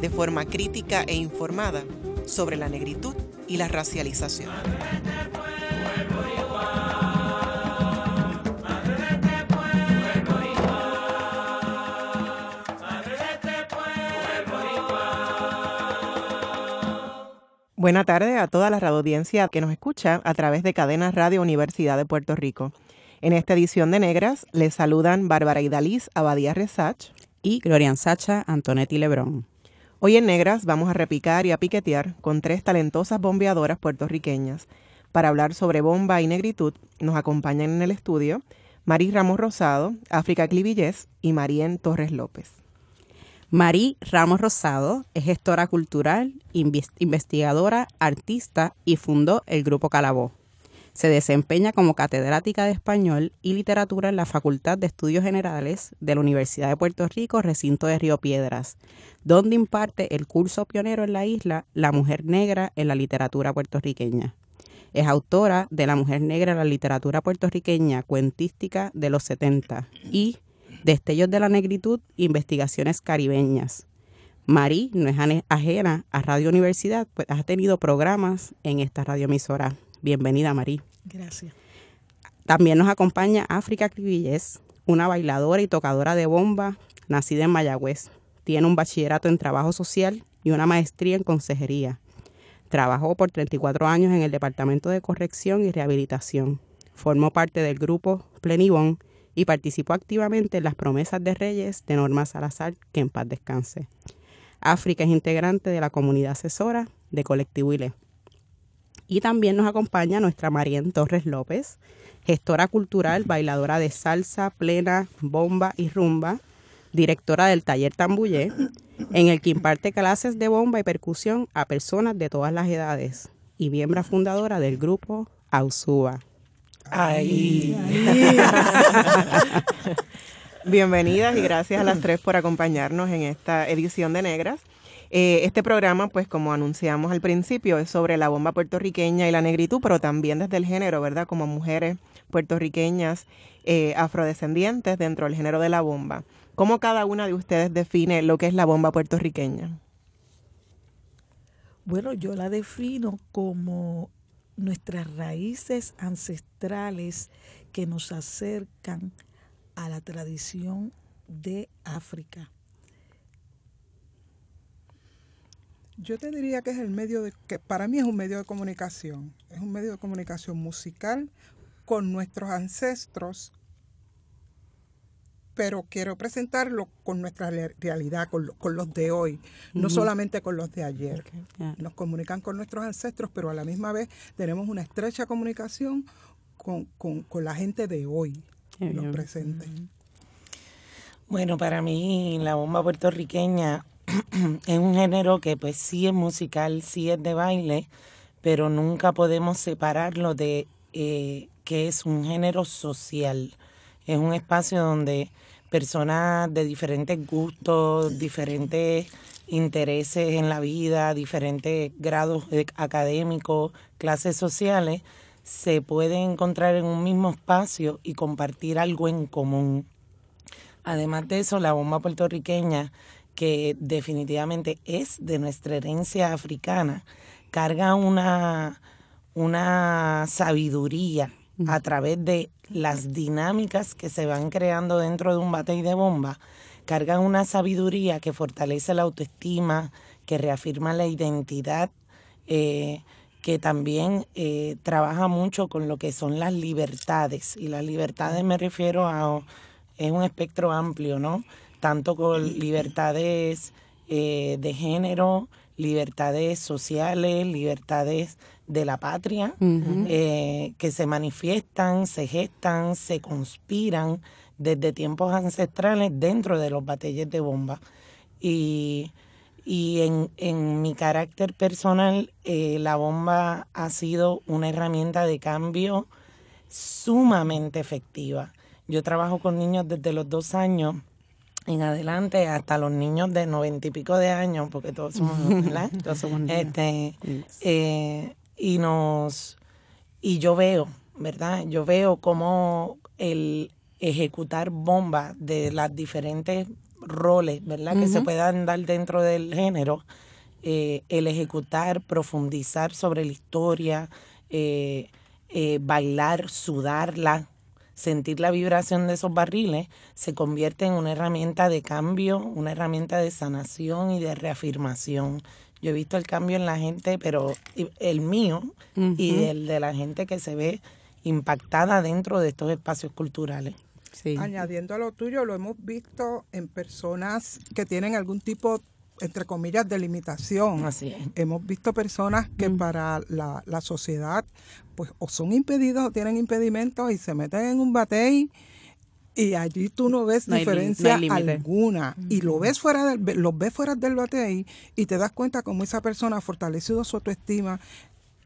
de forma crítica e informada sobre la negritud y la racialización. Buenas tardes a toda la audiencia que nos escucha a través de Cadena Radio Universidad de Puerto Rico. En esta edición de Negras les saludan Bárbara Idaliz Abadía Resach y Glorian Sacha Antonetti Lebrón. Hoy en Negras vamos a repicar y a piquetear con tres talentosas bombeadoras puertorriqueñas. Para hablar sobre bomba y negritud nos acompañan en el estudio Marí Ramos Rosado, África Clivillés y Marien Torres López. Marí Ramos Rosado es gestora cultural, investigadora, artista y fundó el Grupo Calabó. Se desempeña como catedrática de español y literatura en la Facultad de Estudios Generales de la Universidad de Puerto Rico, recinto de Río Piedras, donde imparte el curso pionero en la isla La Mujer Negra en la literatura puertorriqueña. Es autora de La Mujer Negra en la literatura puertorriqueña, cuentística de los 70 y Destellos de la Negritud, Investigaciones Caribeñas. Marí no es ajena a Radio Universidad, pues ha tenido programas en esta radioemisora. Bienvenida, Marí. Gracias. También nos acompaña África Cribillés, una bailadora y tocadora de bomba nacida en Mayagüez. Tiene un bachillerato en trabajo social y una maestría en consejería. Trabajó por 34 años en el Departamento de Corrección y Rehabilitación. Formó parte del grupo Plenibón y participó activamente en las promesas de Reyes de Norma Salazar, que en paz descanse. África es integrante de la comunidad asesora de Colectivo ILE. Y también nos acompaña nuestra Marien Torres López, gestora cultural, bailadora de salsa, plena, bomba y rumba, directora del taller Tambullé, en el que imparte clases de bomba y percusión a personas de todas las edades y miembro fundadora del grupo Ausuba. Ahí. Bienvenidas y gracias a las tres por acompañarnos en esta edición de Negras. Eh, este programa, pues como anunciamos al principio, es sobre la bomba puertorriqueña y la negritud, pero también desde el género, ¿verdad? Como mujeres puertorriqueñas eh, afrodescendientes dentro del género de la bomba. ¿Cómo cada una de ustedes define lo que es la bomba puertorriqueña? Bueno, yo la defino como nuestras raíces ancestrales que nos acercan a la tradición de África. Yo te diría que es el medio de que para mí es un medio de comunicación, es un medio de comunicación musical con nuestros ancestros, pero quiero presentarlo con nuestra realidad, con, los de hoy, no solamente con los de ayer. Nos comunican con nuestros ancestros, pero a la misma vez tenemos una estrecha comunicación con, la gente de hoy, los presentes. Bueno, para mí la bomba puertorriqueña es un género que pues sí es musical, sí es de baile, pero nunca podemos separarlo de eh, que es un género social. Es un espacio donde personas de diferentes gustos, diferentes intereses en la vida, diferentes grados académicos, clases sociales, se pueden encontrar en un mismo espacio y compartir algo en común. Además de eso, la bomba puertorriqueña que definitivamente es de nuestra herencia africana, carga una, una sabiduría a través de las dinámicas que se van creando dentro de un batey de bomba, cargan una sabiduría que fortalece la autoestima, que reafirma la identidad, eh, que también eh, trabaja mucho con lo que son las libertades. Y las libertades me refiero a, es un espectro amplio, ¿no? Tanto con libertades eh, de género, libertades sociales, libertades de la patria, eh, que se manifiestan, se gestan, se conspiran desde tiempos ancestrales dentro de los batalles de bomba. Y, Y en, en mi carácter personal, eh, la bomba ha sido una herramienta de cambio sumamente efectiva. Yo trabajo con niños desde los dos años en adelante hasta los niños de noventa y pico de años, porque todos somos, ¿verdad? todos somos niños. Este, eh, y nos y yo veo, ¿verdad? Yo veo cómo el ejecutar bombas de las diferentes roles, ¿verdad? Que se puedan dar dentro del género, eh, el ejecutar, profundizar sobre la historia, eh, eh, bailar, sudarla, sentir la vibración de esos barriles, se convierte en una herramienta de cambio, una herramienta de sanación y de reafirmación. Yo he visto el cambio en la gente, pero el mío y el de la gente que se ve impactada dentro de estos espacios culturales. Añadiendo a lo tuyo, lo hemos visto en personas que tienen algún tipo, entre comillas, de limitación. Así es. Hemos visto personas que para la, la, sociedad, pues, o son impedidos o tienen impedimentos y se meten en un batey y allí tú no ves diferencia alguna y lo ves fuera del los ves fuera del batey y te das cuenta cómo esa persona ha fortalecido su autoestima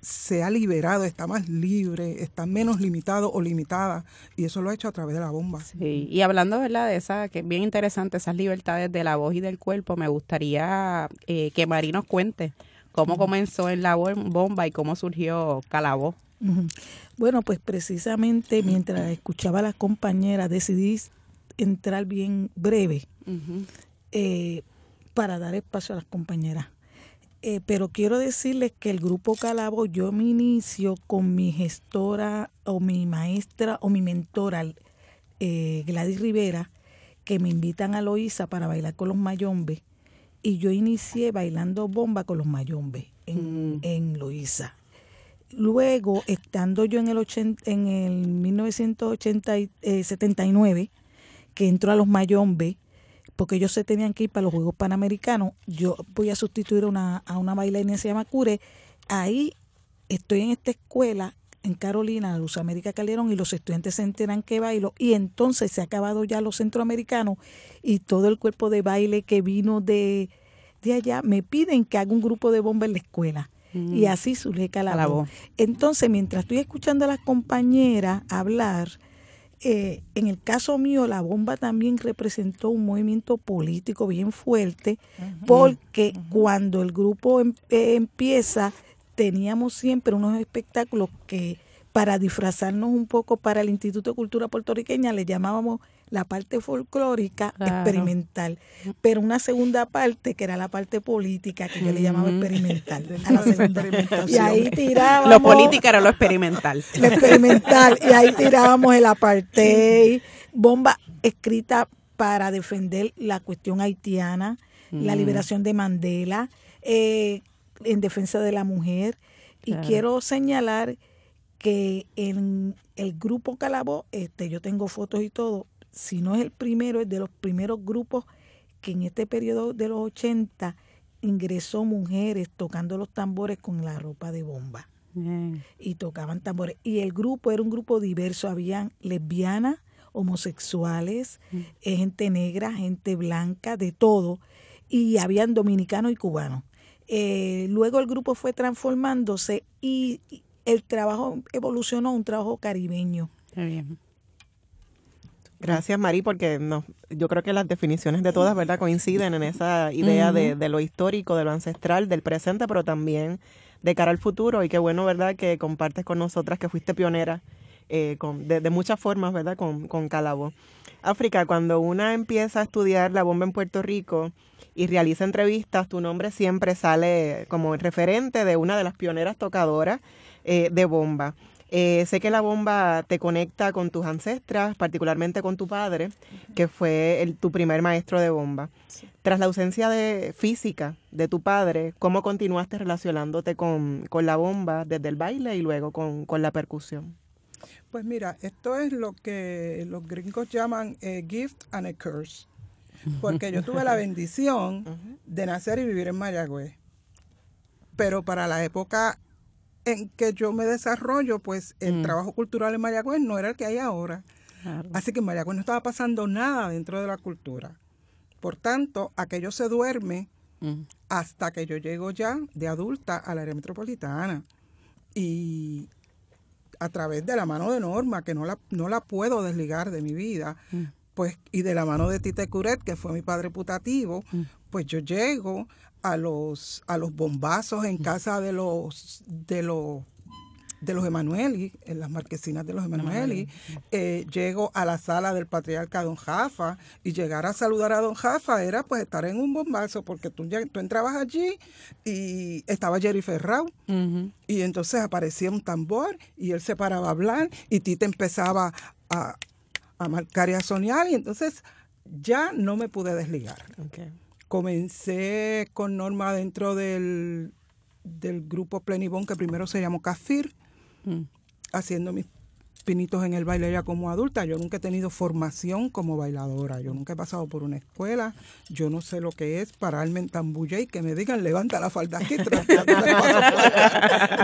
se ha liberado, está más libre, está menos limitado o limitada y eso lo ha hecho a través de la bomba. Sí, y hablando ¿verdad? de esa, que es bien interesante, esas libertades de la voz y del cuerpo, me gustaría eh, que Mari nos cuente cómo comenzó en la bomba y cómo surgió Calabó. Bueno, pues precisamente mientras escuchaba a las compañeras decidí entrar bien breve eh, para dar espacio a las compañeras. Eh, pero quiero decirles que el grupo Calabo, yo me inicio con mi gestora o mi maestra o mi mentora, eh, Gladys Rivera, que me invitan a Loíza para bailar con los mayombes. Y yo inicié bailando bomba con los mayombes en, mm. en Loíza. Luego, estando yo en el, en el 1979, eh, que entro a los mayombes, porque ellos se tenían que ir para los Juegos Panamericanos, yo voy a sustituir una, a una bailarina que se llama Cure. Ahí estoy en esta escuela en Carolina, Luz América Calderón, y los estudiantes se enteran que bailo, y entonces se ha acabado ya los centroamericanos y todo el cuerpo de baile que vino de, de allá me piden que haga un grupo de bomba en la escuela. Mm. Y así surge Calabó. Entonces, mientras estoy escuchando a las compañeras hablar, eh, en el caso mío, la bomba también representó un movimiento político bien fuerte, porque cuando el grupo em, eh, empieza, teníamos siempre unos espectáculos que para disfrazarnos un poco para el Instituto de Cultura Puertorriqueña le llamábamos la parte folclórica experimental, pero una segunda parte que era la parte política que yo le llamaba experimental. y ahí tirábamos lo política era lo experimental. Lo experimental y ahí tirábamos el apartheid, bomba escrita para defender la cuestión haitiana, la liberación de Mandela, eh, en defensa de la mujer. Y quiero señalar que en el grupo Calabó, este, yo tengo fotos y todo, si no es el primero, es de los primeros grupos que en este periodo de los 80 ingresó mujeres tocando los tambores con la ropa de bomba. Y tocaban tambores. Y el grupo era un grupo diverso, habían lesbianas, homosexuales, mm. eh, gente negra, gente blanca, de todo. Y habían dominicanos y cubanos. Eh, luego el grupo fue transformándose y el trabajo evolucionó a un trabajo caribeño. Gracias, Mari, porque no, yo creo que las definiciones de todas, ¿verdad?, coinciden en esa idea de, de, lo histórico, de lo ancestral, del presente, pero también de cara al futuro. Y qué bueno, ¿verdad?, que compartes con nosotras que fuiste pionera eh, con, de, de, muchas formas, ¿verdad?, con, con Calabo. África, cuando una empieza a estudiar la bomba en Puerto Rico y realiza entrevistas, tu nombre siempre sale como referente de una de las pioneras tocadoras eh, de bomba. Eh, sé que la bomba te conecta con tus ancestras, particularmente con tu padre, que fue el, tu primer maestro de bomba. Tras la ausencia de física de tu padre, ¿cómo continuaste relacionándote con, la bomba desde el baile y luego con, la percusión? Pues mira, esto es lo que los gringos llaman a gift and a curse, porque yo tuve la bendición de nacer y vivir en Mayagüez, pero para la época en que yo me desarrollo, pues el mm. trabajo cultural en Mayagüez no era el que hay ahora. Así que en Mayagüez no estaba pasando nada dentro de la cultura. Por tanto, aquello se duerme mm. hasta que yo llego ya de adulta al área metropolitana. Y a través de la mano de Norma, que no la, no la puedo desligar de mi vida, mm. pues, y de la mano de Tite Curet, que fue mi padre putativo, pues yo llego a los, a los bombazos en casa de los, de los de los Emanueli, en las marquesinas de los Emanueli, eh, llego a la sala del patriarca Don Jafa y llegar a saludar a Don Jafa era pues estar en un bombazo porque tú, tú entrabas allí y estaba Jerry Ferrao. Y entonces aparecía un tambor y él se paraba a hablar y Tita empezaba a, a marcar y a soñar y entonces ya no me pude desligar. Comencé con Norma dentro del, del grupo Plenibón que primero se llamó CAFIR Mm. haciendo mis pinitos en el baile ya como adulta. Yo nunca he tenido formación como bailadora. Yo nunca he pasado por una escuela. Yo no sé lo que es pararme en tambulle y que me digan levanta la falda aquí. yo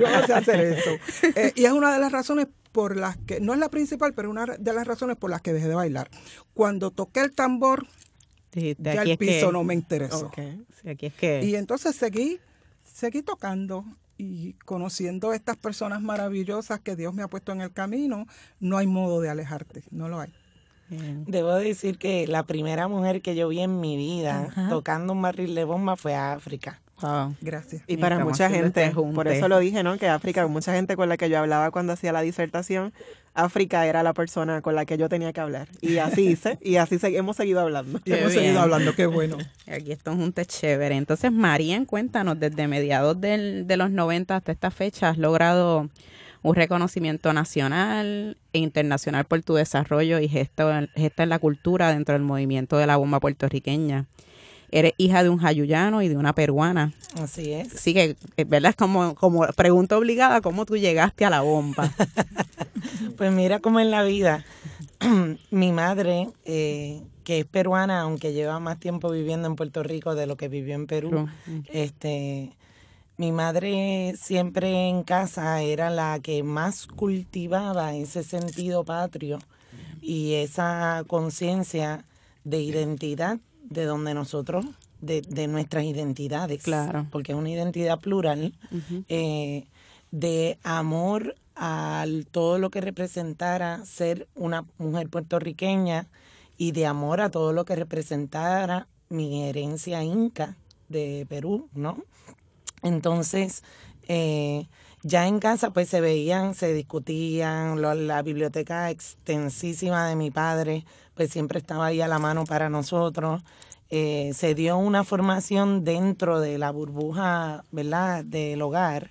no sé hacer eso. Eh, y es una de las razones por las que, no es la principal, pero una de las razones por las que dejé de bailar. Cuando toqué el tambor, ya el piso no me interesó. aquí es que... Y entonces seguí, seguí tocando y conociendo estas personas maravillosas que Dios me ha puesto en el camino, no hay modo de alejarte, no lo hay. Debo decir que la primera mujer que yo vi en mi vida tocando un barril de bomba fue a África. Gracias. Y para mucha gente, por eso lo dije, ¿no? Que África, mucha gente con la que yo hablaba cuando hacía la disertación, África era la persona con la que yo tenía que hablar. Y así hice, y así hemos seguido hablando. Y hemos seguido hablando, qué bueno. Aquí esto es un té chévere. Entonces, María, cuéntanos, desde mediados del, de los 90 hasta esta fecha, has logrado un reconocimiento nacional e internacional por tu desarrollo y gesto, gesto en la cultura dentro del movimiento de la bomba puertorriqueña eres hija de un jayuyano y de una peruana. Así es. Sí, que, ¿verdad? Es como, como pregunta obligada, ¿cómo tú llegaste a la bomba? pues mira cómo en la vida, mi madre, eh, que es peruana, aunque lleva más tiempo viviendo en Puerto Rico de lo que vivió en Perú, este... Mi madre siempre en casa era la que más cultivaba ese sentido patrio y esa conciencia de identidad de donde nosotros, de, de nuestras identidades. Claro. Porque es una identidad plural, eh, de amor a todo lo que representara ser una mujer puertorriqueña y de amor a todo lo que representara mi herencia inca de Perú, ¿no? Entonces, eh, ya en casa pues se veían, se discutían, la biblioteca extensísima de mi padre pues siempre estaba ahí a la mano para nosotros. Eh, se dio una formación dentro de la burbuja, ¿verdad?, del hogar,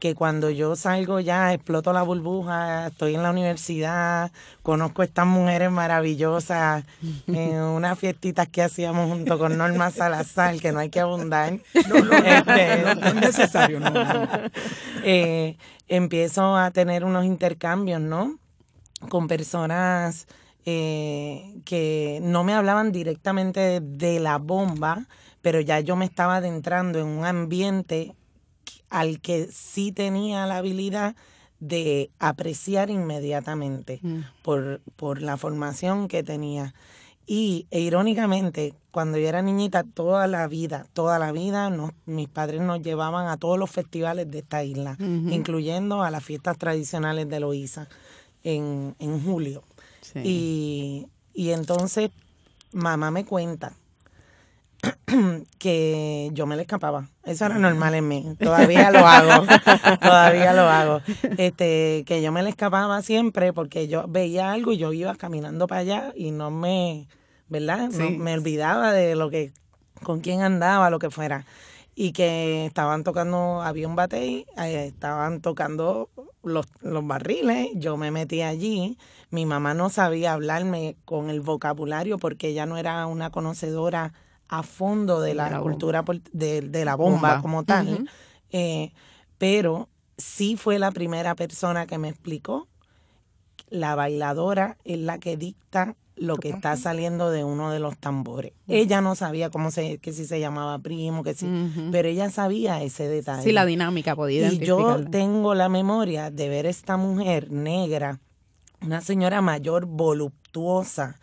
que cuando yo salgo ya exploto la burbuja, estoy en la universidad, conozco a estas mujeres maravillosas en unas fiestitas que hacíamos junto con Norma Salazar, que no hay que abundar. No, no, este, no, es necesario, no. Eh, empiezo a tener unos intercambios, ¿no?, con personas eh, que no me hablaban directamente de la bomba, pero ya yo me estaba adentrando en un ambiente al que sí tenía la habilidad de apreciar inmediatamente mm. por, por la formación que tenía. Y e, irónicamente, cuando yo era niñita, toda la vida, toda la vida, mis padres nos llevaban a todos los festivales de esta isla, incluyendo a las fiestas tradicionales de Loíza en, en julio. Y, y entonces mamá me cuenta que yo me le escapaba. Eso era normal en mí. Todavía lo hago. Todavía lo hago. Este, que yo me le escapaba siempre porque yo veía algo y yo iba caminando para allá y no me, ¿verdad? me olvidaba de lo que, con quién andaba, lo que fuera. Y que estaban tocando, había un batey, eh, estaban tocando los, los barriles, yo me metí allí mi mamá no sabía hablarme con el vocabulario porque ella no era una conocedora a fondo de la, cultura de, la bomba, como tal, eh, pero sí fue la primera persona que me explicó. La bailadora es la que dicta lo que está saliendo de uno de los tambores. Ella no sabía cómo se, que si se llamaba primo, que sí, pero ella sabía ese detalle. Sí, la dinámica podía Y yo tengo la memoria de ver esta mujer negra una señora mayor, voluptuosa,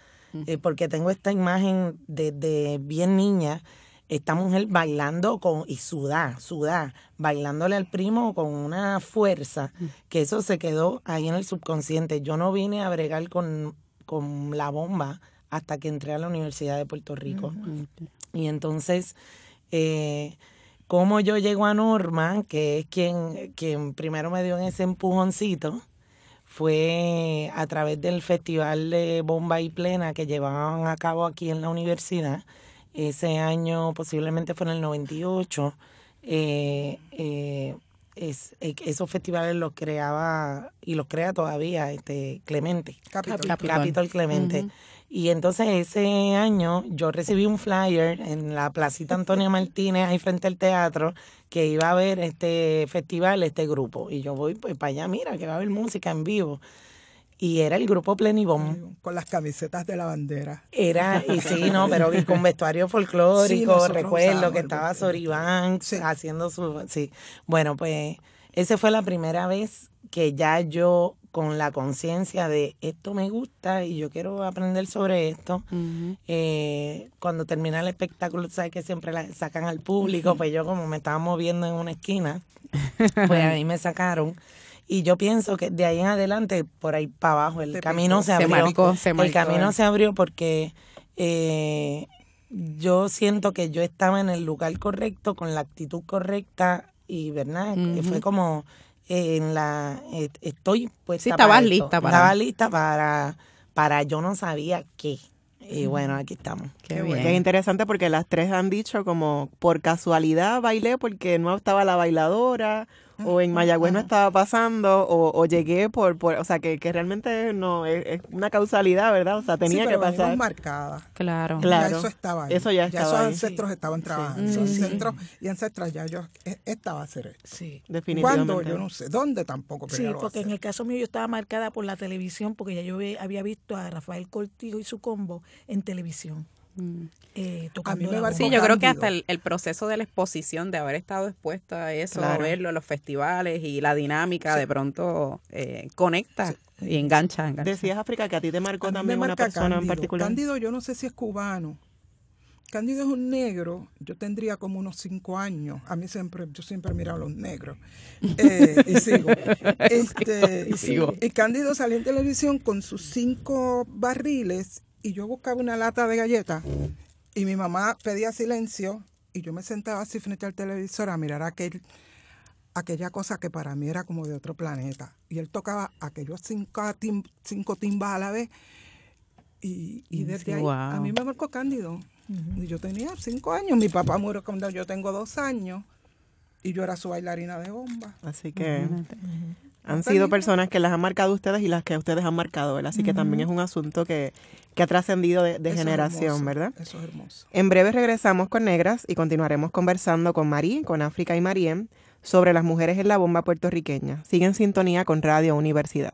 eh, porque tengo esta imagen de, bien niña, esta mujer bailando con, y sudá, sudá, bailándole al primo con una fuerza, que eso se quedó ahí en el subconsciente. Yo no vine a bregar con, con la bomba hasta que entré a la Universidad de Puerto Rico. Y entonces, eh, como yo llego a Norma, que es quien, quien primero me dio ese empujoncito, fue a través del Festival de Bomba y Plena que llevaban a cabo aquí en la universidad. Ese año posiblemente fue en el 98. Eh, eh, es, eh, esos festivales los creaba y los crea todavía este Clemente. Capitol, Clemente. Y entonces ese año yo recibí un flyer en la Placita Antonio Martínez, ahí frente al teatro, que iba a haber este festival, este grupo. Y yo voy pues para allá, mira, que va a haber música en vivo. Y era el grupo Plenibom. Con las camisetas de la bandera. Era, y sí, no, pero con vestuario folclórico, recuerdo que estaba Soribán haciendo su... Sí, bueno, pues esa fue la primera vez que ya yo con la conciencia de esto me gusta y yo quiero aprender sobre esto. eh, cuando termina el espectáculo, sabes que siempre la sacan al público, pues yo como me estaba moviendo en una esquina, pues ahí me sacaron. Y yo pienso que de ahí en adelante, por ahí para abajo, el camino se abrió. el camino se abrió porque eh, yo siento que yo estaba en el lugar correcto, con la actitud correcta y, ¿verdad? Fue como en la estoy pues sí, estabas lista para estaba lista para para yo no sabía qué. Y bueno aquí estamos. Qué, bien. qué interesante porque las tres han dicho como por casualidad bailé porque no estaba la bailadora o en Mayagüez no estaba pasando, o, llegué por, por, o sea, que, que realmente no es, una causalidad, ¿verdad? O sea, tenía sí, que pasar. marcada. Claro. claro. Ya eso estaba ahí. Eso ya estaba esos ahí. ancestros estaban trabajando. Esos ancestros y ancestras ya yo e, estaba a hacer eso. Sí. Definitivamente. ¿Cuándo? Yo no sé. ¿Dónde tampoco? sí, porque en el caso mío yo estaba marcada por la televisión, porque ya yo había visto a Rafael Cortijo y su combo en televisión. Eh, a mí me sí, yo creo que hasta el, el, proceso de la exposición, de haber estado expuesta a eso, claro. verlo en los festivales y la dinámica sí. de pronto eh, conecta sí. y engancha, engancha, Decías, África, que a ti te marcó también una persona Cándido. en particular. Cándido, yo no sé si es cubano. Cándido es un negro, yo tendría como unos cinco años. A mí siempre, yo siempre he mirado a los negros. Eh, y sigo. Este, y, sigo. y Cándido salió en televisión con sus cinco barriles y yo buscaba una lata de galletas y mi mamá pedía silencio y yo me sentaba así frente al televisor a mirar aquel, aquella cosa que para mí era como de otro planeta. Y él tocaba aquellos cinco, tim, cinco timbas a la vez y, y desde ahí wow. a mí me marcó Cándido. Uh -huh. Y yo tenía cinco años, mi papá murió cuando yo tengo dos años y yo era su bailarina de bomba. Así que... Uh -huh. Han sido personas que las han marcado ustedes y las que ustedes han marcado, ¿verdad? Así que también es un asunto que, que ha trascendido de, de generación, ¿verdad? Eso es hermoso. En breve regresamos con Negras y continuaremos conversando con Marí, con África y Mariem sobre las mujeres en la bomba puertorriqueña. Sigue en sintonía con Radio Universidad.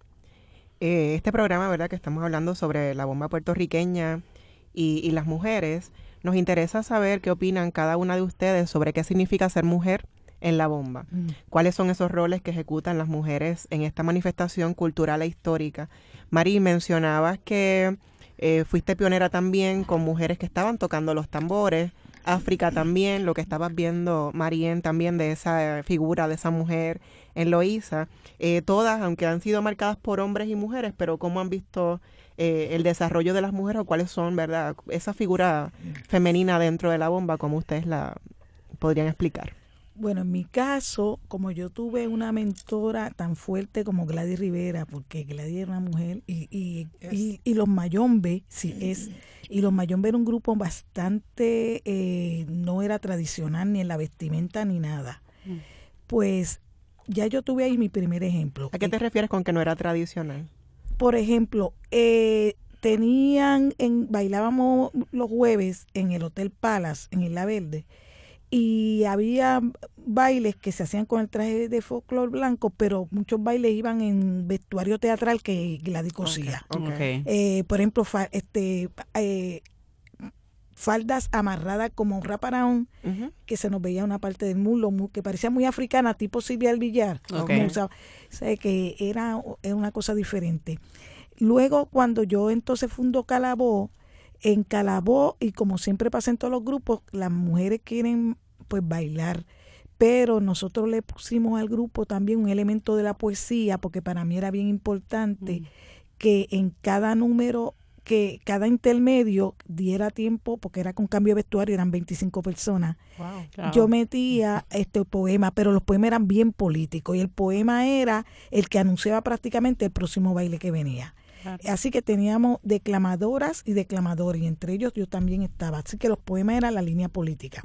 Eh, este programa, ¿verdad? Que estamos hablando sobre la bomba puertorriqueña y, y, las mujeres, nos interesa saber qué opinan cada una de ustedes sobre qué significa ser mujer en la bomba. Mm. ¿Cuáles son esos roles que ejecutan las mujeres en esta manifestación cultural e histórica? Mari, mencionabas que eh, fuiste pionera también con mujeres que estaban tocando los tambores. África también, lo que estabas viendo, Marien, también de esa figura, de esa mujer en Loíza, eh, todas, aunque han sido marcadas por hombres y mujeres, pero cómo han visto eh, el desarrollo de las mujeres o cuáles son, ¿verdad? Esa figura femenina dentro de la bomba, como ustedes la podrían explicar. Bueno, en mi caso, como yo tuve una mentora tan fuerte como Gladys Rivera, porque Gladys era una mujer, y, y, yes. y, y, los Mayombe, sí es, y los Mayombe era un grupo bastante, eh, no era tradicional ni en la vestimenta ni nada. Mm. Pues ya yo tuve ahí mi primer ejemplo. ¿A qué te refieres con que no era tradicional? Por ejemplo, eh, tenían, en, bailábamos los jueves en el Hotel Palace, en Isla Verde, y había bailes que se hacían con el traje de folclore blanco, pero muchos bailes iban en vestuario teatral que Gladys cosía. Eh, por ejemplo, este eh, faldas amarradas como un raparaón, que se nos veía una parte del muslo que parecía muy africana, tipo Silvia del Villar. o sea, que era, era una cosa diferente. Luego, cuando yo entonces fundo Calabó, en Calabó, y como siempre pasa en todos los grupos, las mujeres quieren pues bailar, pero nosotros le pusimos al grupo también un elemento de la poesía, porque para mí era bien importante que en cada número que cada intermedio diera tiempo, porque era con cambio de vestuario, eran 25 personas. Yo metía este poema, pero los poemas eran bien políticos y el poema era el que anunciaba prácticamente el próximo baile que venía. Así que teníamos declamadoras y declamadores, y entre ellos yo también estaba. Así que los poemas eran la línea política.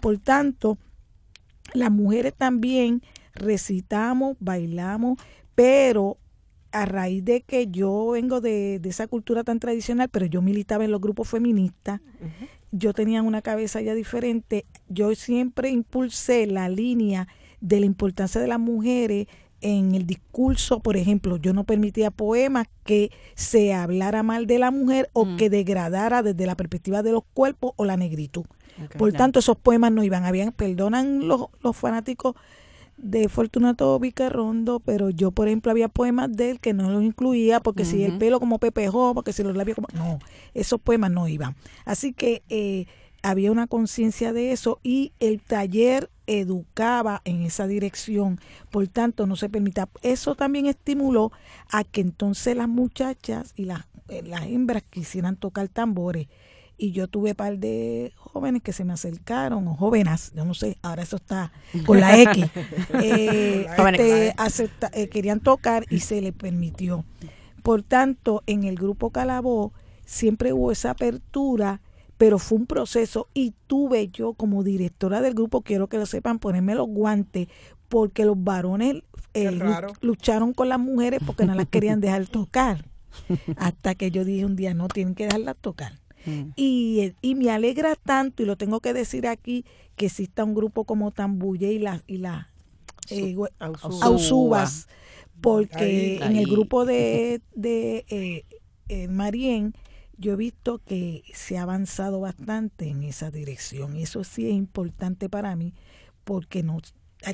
Por tanto, las mujeres también recitamos, bailamos, pero a raíz de que yo vengo de, esa cultura tan tradicional, pero yo militaba en los grupos feministas, yo tenía una cabeza ya diferente, yo siempre impulsé la línea de la importancia de las mujeres en el discurso, por ejemplo, yo no permitía poemas que se hablara mal de la mujer o mm. que degradara desde la perspectiva de los cuerpos o la negritud. por tanto, esos poemas no iban. Habían, perdonan los, los fanáticos de Fortunato Vicarrondo, pero yo, por ejemplo, había poemas de él que no los incluía, porque si el pelo como Pepejo, porque si los labios como... No, esos poemas no iban. Así que eh, había una conciencia de eso y el taller educaba en esa dirección, por tanto no se permitía. Eso también estimuló a que entonces las muchachas y las, eh, las hembras quisieran tocar tambores. Y yo tuve par de jóvenes que se me acercaron, o jóvenes, yo no sé, ahora eso está con la X, eh, este, eh, querían tocar y se les permitió. Por tanto, en el grupo Calabó siempre hubo esa apertura pero fue un proceso y tuve yo como directora del grupo, quiero que lo sepan, ponerme los guantes, porque los varones eh, lucharon con las mujeres porque no las querían dejar tocar. Hasta que yo dije un día, no, tienen que dejarlas tocar. Mm. Y, y, me alegra tanto, y lo tengo que decir aquí, que exista un grupo como Tambuye y las y la, eh, Ausubas, porque en el grupo de, de eh, eh Marien yo he visto que se ha avanzado bastante en esa dirección y eso sí es importante para mí porque no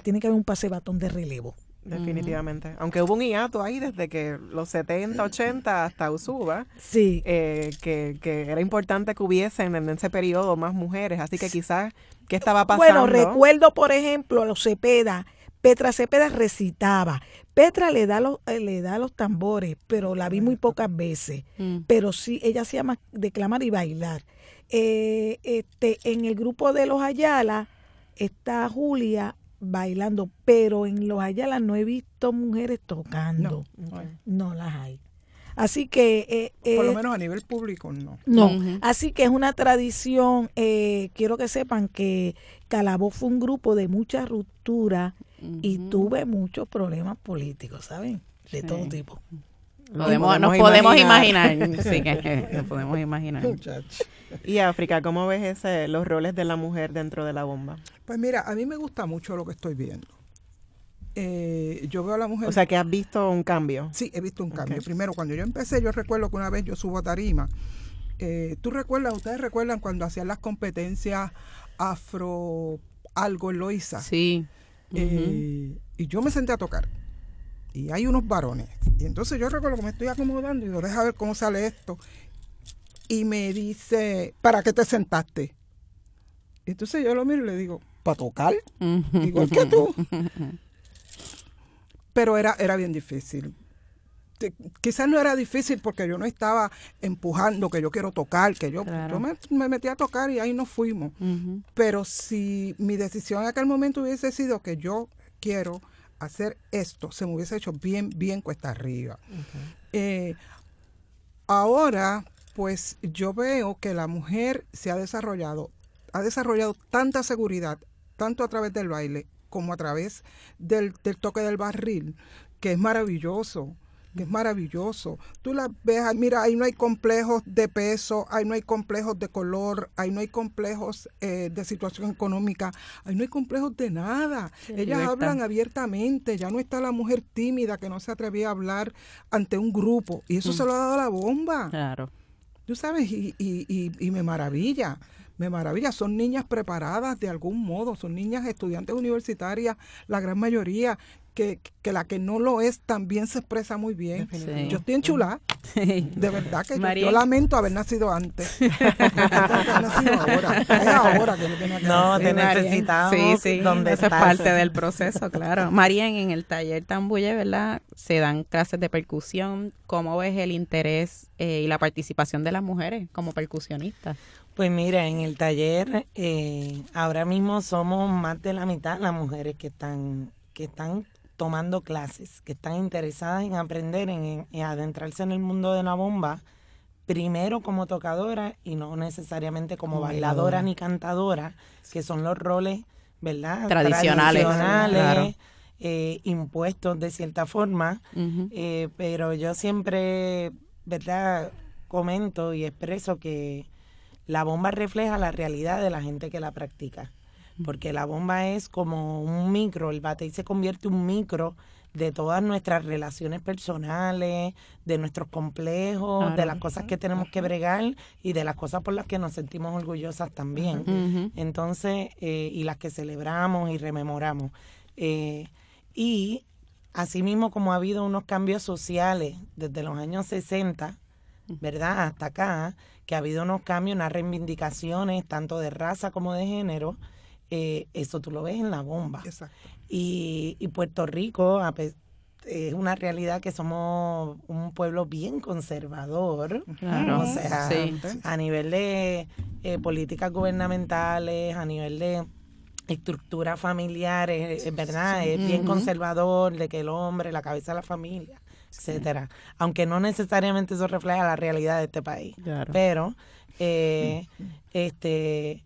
tiene que haber un pase batón de relevo. Definitivamente. Aunque hubo un hiato ahí desde que los 70, 80 hasta Usuba, sí. Eh, que, que, era importante que hubiesen en ese periodo más mujeres. Así que quizás, ¿qué estaba pasando? Bueno, recuerdo, por ejemplo, a los Cepeda. Petra Cepeda recitaba, Petra le da los, eh, le da los tambores, pero la vi muy pocas veces. Mm. Pero sí, ella se llama declamar y bailar. Eh, este, en el grupo de los Ayala está Julia bailando, pero en los Ayala no he visto mujeres tocando. No, las hay. Así que... Eh, Por lo menos a nivel público, no. No, así que es una tradición. quiero que sepan que Calabó fue un grupo de mucha ruptura y tuve muchos problemas políticos, ¿saben? De todo tipo. Podemos, nos podemos imaginar. sí, que nos podemos imaginar. Y África, ¿cómo ves ese, los roles de la mujer dentro de la bomba? Pues mira, a mí me gusta mucho lo que estoy viendo. Eh, yo veo a la mujer. O sea, que has visto un cambio. Sí, he visto un cambio. Primero, cuando yo empecé, yo recuerdo que una vez yo subo a tarima. Eh, ¿Tú recuerdas, ustedes recuerdan cuando hacían las competencias afro algo Loisa? Sí. Eh, y yo me senté a tocar. Y hay unos varones. Y entonces yo recuerdo que me estoy acomodando y digo, deja ver cómo sale esto. Y me dice, ¿para qué te sentaste? Entonces yo lo miro y le digo, ¿para tocar? Igual que tú. Pero era, era bien difícil. Quizás no era difícil porque yo no estaba empujando que yo quiero tocar, que yo, me, metí a tocar y ahí nos fuimos. Pero si mi decisión en aquel momento hubiese sido que yo quiero hacer esto, se me hubiese hecho bien, bien cuesta arriba. Eh, ahora, pues yo veo que la mujer se ha desarrollado, ha desarrollado tanta seguridad, tanto a través del baile como a través del, del toque del barril, que es maravilloso que es maravilloso. Tú la ves, mira, ahí no hay complejos de peso, ahí no hay complejos de color, ahí no hay complejos eh, de situación económica, ahí no hay complejos de nada. Ellas hablan abiertamente, ya no está la mujer tímida que no se atrevía a hablar ante un grupo, y eso se lo ha dado la bomba. Claro. Tú sabes, y, y, y, y me maravilla me maravilla. Son niñas preparadas de algún modo, son niñas estudiantes universitarias, la gran mayoría, que, que, la que no lo es también se expresa muy bien. Yo estoy enchulada. De verdad que yo, lamento haber nacido antes. nacido ahora. Es ahora que tenía que No, te necesitamos. Sí, sí. Donde Eso es parte del proceso, claro. María, en el taller Tambuye, ¿verdad? Se dan clases de percusión. ¿Cómo ves el interés eh, y la participación de las mujeres como percusionistas? Pues mira, en el taller eh, ahora mismo somos más de la mitad las mujeres que están que están tomando clases, que están interesadas en aprender, en, adentrarse en el mundo de la bomba, primero como tocadora y no necesariamente como bailadora ni cantadora, que son los roles, ¿verdad? Tradicionales. Eh, impuestos de cierta forma, eh, pero yo siempre, ¿verdad? Comento y expreso que la bomba refleja la realidad de la gente que la practica porque la bomba es como un micro, el batey se convierte en un micro de todas nuestras relaciones personales, de nuestros complejos, de las cosas que tenemos que bregar y de las cosas por las que nos sentimos orgullosas también. Entonces, eh, y las que celebramos y rememoramos. Eh, y asimismo como ha habido unos cambios sociales desde los años 60, ¿verdad? Hasta acá, que ha habido unos cambios, unas reivindicaciones, tanto de raza como de género, eh, eso tú lo ves en la bomba. Y, y Puerto Rico es una realidad que somos un pueblo bien conservador. O sea, a nivel de eh, políticas gubernamentales, a nivel de estructuras familiares, es verdad, es bien conservador de que el hombre, la cabeza de la familia, etcétera. Aunque no necesariamente eso refleja la realidad de este país. Pero eh, este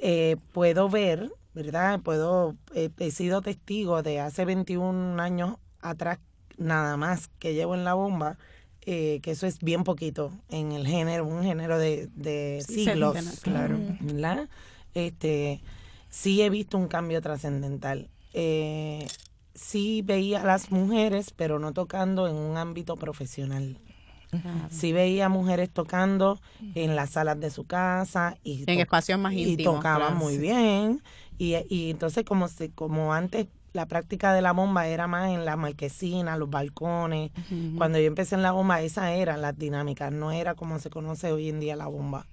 eh, puedo ver, ¿verdad? Puedo, eh, he sido testigo de hace 21 años atrás nada más que llevo en la bomba, eh, que eso es bien poquito en el género, un género de, de siglos, claro, ¿verdad? Este, sí he visto un cambio trascendental. Eh, sí veía a las mujeres, pero no tocando en un ámbito profesional. Sí veía mujeres tocando en las salas de su casa y en espacios más íntimos. Y tocaban muy bien. Y, y entonces como, se, como antes la práctica de la bomba era más en la marquesina, los balcones. Cuando yo empecé en la bomba, esas eran las dinámicas, no era como se conoce hoy en día la bomba,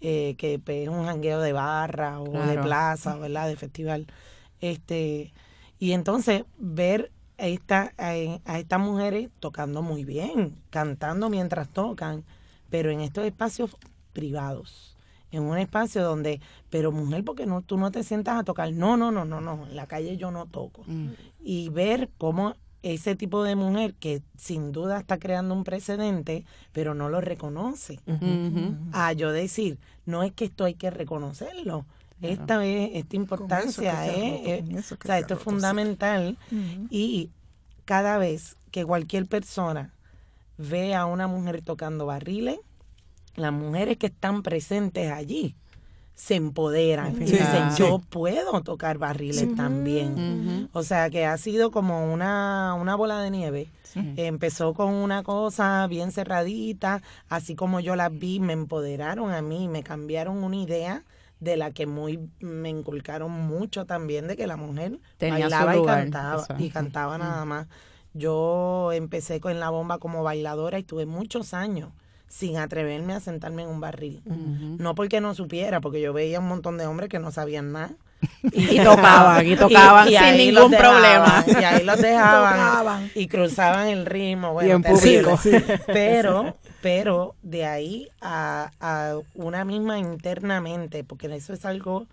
eh, que pues, es un jangueo de barra o de plaza, ¿verdad? De festival. Este, y entonces ver a, esta, a, estas mujeres tocando muy bien, cantando mientras tocan, pero en estos espacios privados, en un espacio donde, pero mujer, porque no, tú no te sientas a tocar? No, no, no, no, no, en la calle yo no toco. Mm. Y ver cómo ese tipo de mujer que sin duda está creando un precedente, pero no lo reconoce. A yo decir, no es que esto hay que reconocerlo, esta es esta importancia es, o sea, esto es fundamental. Y cada vez que cualquier persona ve a una mujer tocando barriles, las mujeres que están presentes allí se empoderan y dicen yo puedo tocar barriles también. O sea que ha sido como una, una bola de nieve. Empezó con una cosa bien cerradita, así como yo las vi, me empoderaron a mí, me cambiaron una idea de la que muy me inculcaron mucho también de que la mujer bailaba y cantaba y cantaba nada más. Yo empecé con la bomba como bailadora y tuve muchos años sin atreverme a sentarme en un barril. No porque no supiera, porque yo veía un montón de hombres que no sabían nada. Y, tocaban, y tocaban sin ningún problema. Y ahí los dejaban y cruzaban el ritmo. Bueno, Pero pero de ahí a, a, una misma internamente, porque eso es algo,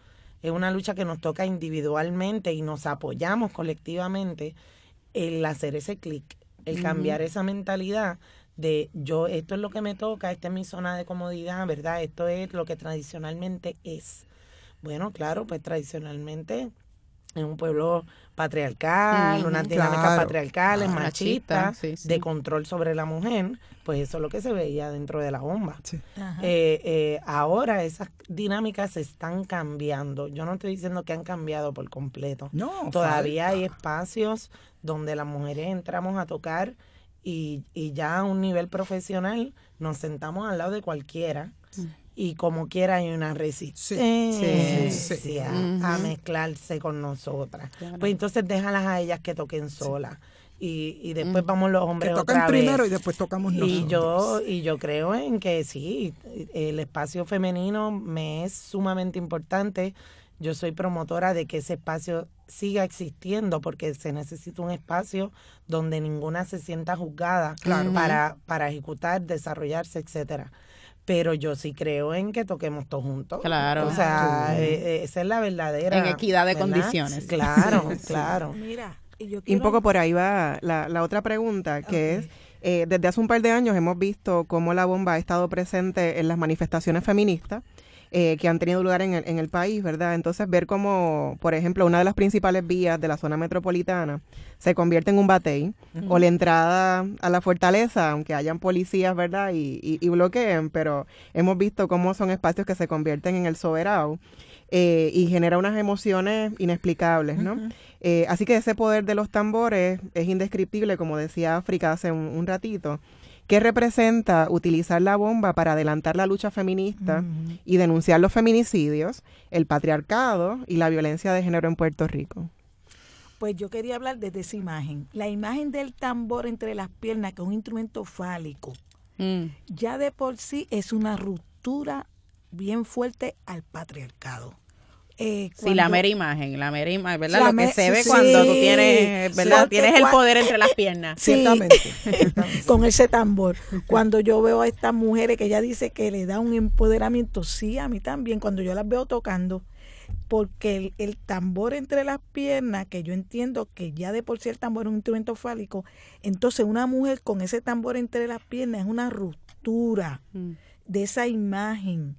es una lucha que nos toca individualmente y nos apoyamos colectivamente, el hacer ese clic, el cambiar esa mentalidad de yo, esto es lo que me toca, esta es mi zona de comodidad, ¿verdad? Esto es lo que tradicionalmente es. Bueno, claro, pues tradicionalmente en un pueblo patriarcal, unas dinámicas patriarcales, Ah, machistas, machista, sí, sí. de control sobre la mujer, pues eso es lo que se veía dentro de la bomba. Sí. Eh, eh, ahora esas dinámicas se están cambiando. Yo no estoy diciendo que han cambiado por completo. No, Todavía falta. hay espacios donde las mujeres entramos a tocar y, y ya a un nivel profesional nos sentamos al lado de cualquiera y como quiera hay una resistencia Sí, sí. a mezclarse con nosotras. Pues entonces déjalas a ellas que toquen solas y, y después vamos los Que hombres toquen otra vez. primero y después tocamos nosotros. Y yo, y yo creo en que sí, el espacio femenino me es sumamente importante. Yo soy promotora de que ese espacio siga existiendo porque se necesita un espacio donde ninguna se sienta juzgada para, para ejecutar, desarrollarse, etcétera. Pero yo sí creo en que toquemos todos juntos. Claro. O sea, eh, eh, esa es la verdadera. En equidad de ¿verdad? condiciones. Claro, claro. Mira, y yo Y un quiero- poco por ahí va la, la otra pregunta, que es, eh, desde hace un par de años hemos visto cómo la bomba ha estado presente en las manifestaciones feministas eh, que han tenido lugar en el, en el país, ¿verdad? Entonces ver cómo, por ejemplo, una de las principales vías de la zona metropolitana se convierte en un batey, o la entrada a la fortaleza, aunque hayan policías, ¿verdad? Y, y, y bloqueen, pero hemos visto cómo son espacios que se convierten en el soberano eh, y genera unas emociones inexplicables, ¿no? Eh, así que ese poder de los tambores es indescriptible, como decía África hace un, un ratito. ¿Qué representa utilizar la bomba para adelantar la lucha feminista y denunciar los feminicidios, el patriarcado y la violencia de género en Puerto Rico? Pues yo quería hablar desde esa imagen. La imagen del tambor entre las piernas, que es un instrumento fálico, Mm. ya de por sí es una ruptura bien fuerte al patriarcado. Eh, Sí, la mera imagen, la mera imagen, ¿verdad? Lo que me- se ve sí, cuando tú tienes, ¿verdad? tienes el poder entre las piernas. Sí, Ciertamente. con ese tambor. Cuando yo veo a estas mujeres que ella dice que le da un empoderamiento, sí, a mí también, cuando yo las veo tocando, porque el, el tambor entre las piernas, que yo entiendo que ya de por sí el tambor es un instrumento fálico, entonces una mujer con ese tambor entre las piernas es una ruptura Mm. de esa imagen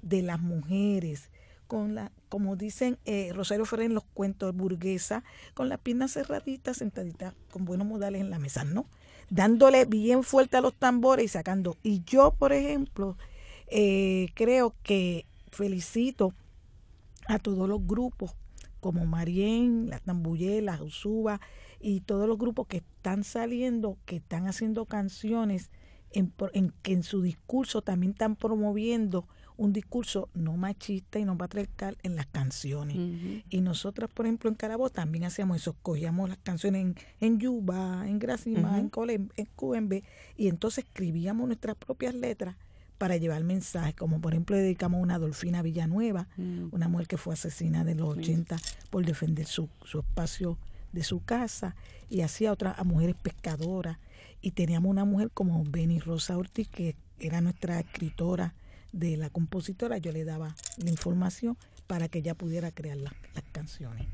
de las mujeres con la como dicen eh, Rosario Ferrer en los cuentos burguesa con las piernas cerraditas sentaditas con buenos modales en la mesa no dándole bien fuerte a los tambores y sacando. Y yo por ejemplo eh, creo que felicito a todos los grupos como Marien, la Tambuye, la Usuba y todos los grupos que están saliendo, que están haciendo canciones en que en su discurso también están promoviendo un discurso no machista y no patriarcal en las canciones. Y nosotras, por ejemplo, en Carabobo también hacíamos eso, cogíamos las canciones en, en Yuba, en Gracima, en Colem, en QMB, y entonces escribíamos nuestras propias letras para llevar mensajes, como por ejemplo dedicamos una a Dolfina Villanueva, una mujer que fue asesinada en los 80 por defender su, su espacio de su casa, y hacía otra a mujeres pescadoras, y teníamos una mujer como Beni Rosa Ortiz, que era nuestra escritora de la compositora, yo le daba la información para que ella pudiera crear las, las canciones.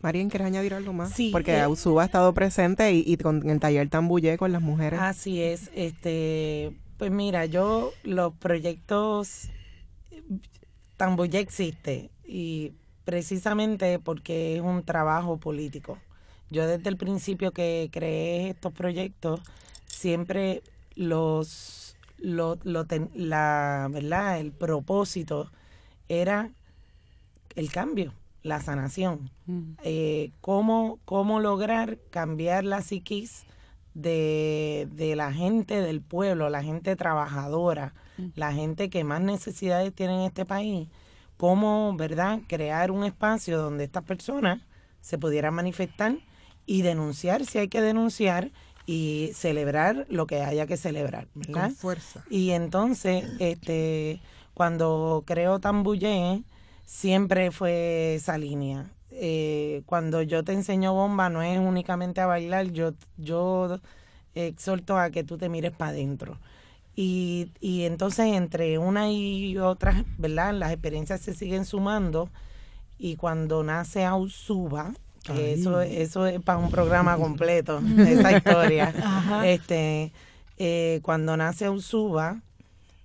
Marien, ¿quieres añadir algo más? Sí, Porque eh, Usuba ha estado presente y, y con el taller Tambuye con las mujeres. Así es, este, pues mira, yo los proyectos Tambo ya existe y precisamente porque es un trabajo político. Yo desde el principio que creé estos proyectos siempre los lo, lo ten- la verdad el propósito era el cambio, la sanación. Eh, cómo, cómo lograr cambiar la psiquis de, de la gente del pueblo, la gente trabajadora, la gente que más necesidades tiene en este país. Cómo, ¿verdad?, crear un espacio donde estas personas se pudieran manifestar y denunciar si hay que denunciar y celebrar lo que haya que celebrar, ¿verdad? Con fuerza. Y entonces, este, cuando creo Tambuye, siempre fue esa línea. Eh, cuando yo te enseño bomba, no es únicamente a bailar, yo, yo exhorto a que tú te mires para adentro. Y, y entonces entre una y otra, ¿verdad? Las experiencias se siguen sumando y cuando nace Ausuba, que eso, eso es para un programa completo, esa historia. Este, eh, cuando nace Ausuba,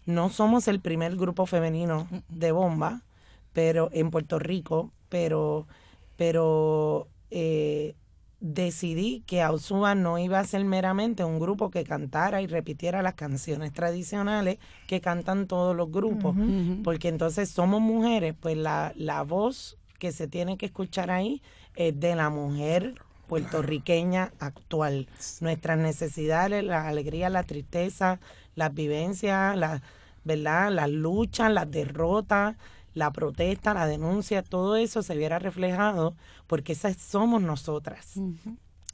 no somos el primer grupo femenino de bomba, pero en Puerto Rico, pero, pero eh, decidí que Ausúa no iba a ser meramente un grupo que cantara y repitiera las canciones tradicionales que cantan todos los grupos, porque entonces somos mujeres, pues la, la voz que se tiene que escuchar ahí es de la mujer puertorriqueña actual. Nuestras necesidades, la alegría, la tristeza, las vivencias, las, ¿verdad? las luchas, las derrotas, la protesta, la denuncia, todo eso se viera reflejado porque esas somos nosotras.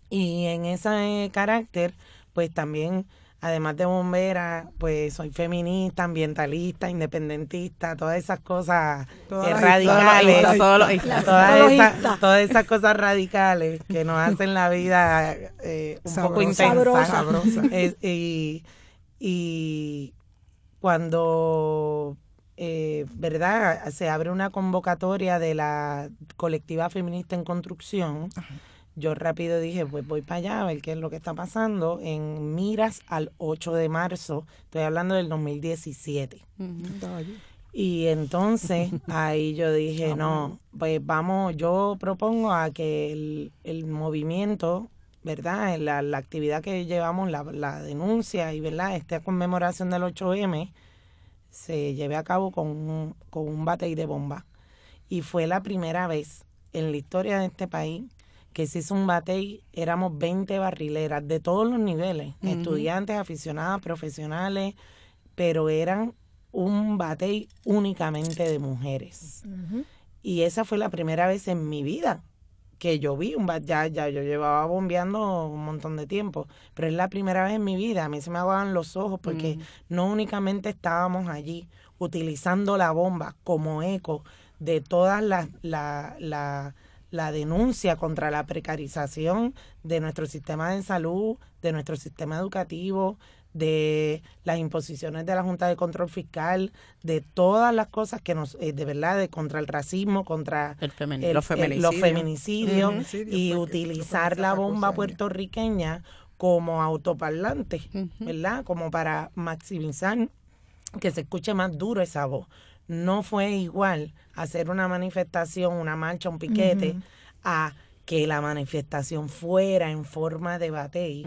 Y en ese carácter, pues también, además de bombera, pues soy feminista, ambientalista, independentista, todas esas cosas radicales, todas, esas, cosas radicales que nos hacen la vida eh, un poco intensa. y, y cuando eh, ¿verdad? Se abre una convocatoria de la colectiva feminista en construcción. Yo rápido dije, pues voy para allá a ver qué es lo que está pasando. En miras al 8 de marzo, estoy hablando del 2017. Y entonces ahí yo dije, no, pues vamos, yo propongo a que el, el movimiento, ¿verdad? La, la actividad que llevamos, la, la denuncia y, ¿verdad? Esta conmemoración del 8M, se lleve a cabo con un, con un batey de bomba. Y fue la primera vez en la historia de este país que se hizo un batey, éramos 20 barrileras de todos los niveles, estudiantes, aficionadas, profesionales, pero eran un batey únicamente de mujeres. Y esa fue la primera vez en mi vida que yo vi un ya, ya yo llevaba bombeando un montón de tiempo, pero es la primera vez en mi vida, a mí se me aguaban los ojos porque no únicamente estábamos allí utilizando la bomba como eco de toda la, la, la, la denuncia contra la precarización de nuestro sistema de salud, de nuestro sistema educativo, de las imposiciones de la Junta de Control Fiscal, de todas las cosas que nos, eh, de verdad, de contra el racismo, contra los feminicidios, y utilizar la bomba puertorriqueña como autoparlante, ¿verdad? Como para maximizar que se escuche más duro esa voz. No fue igual hacer una manifestación, una marcha, un piquete, a que la manifestación fuera en forma de batey.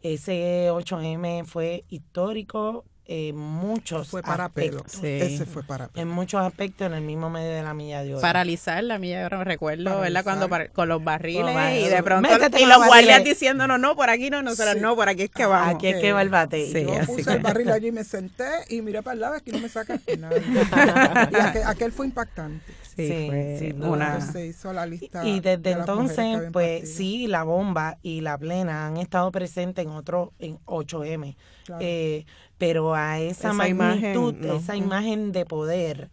Ese 8M fue histórico en muchos fue para aspectos. Ese fue para En muchos aspectos en el mismo medio de la milla de oro. Paralizar la milla de oro, me recuerdo, ¿verdad? Cuando con los barriles y de pronto y los guardias diciéndonos, no, por aquí no, nosotros no, por aquí es que vamos. Aquí es que va el batey. Yo puse el barril allí, me senté y miré para el lado, aquí no me saca nada. y aquel fue impactante. Sí, fue una... Se hizo la lista y desde entonces, pues sí, la bomba y la plena han estado presentes en otro, en 8M. Eh, pero a esa, magnitud, imagen, esa imagen de poder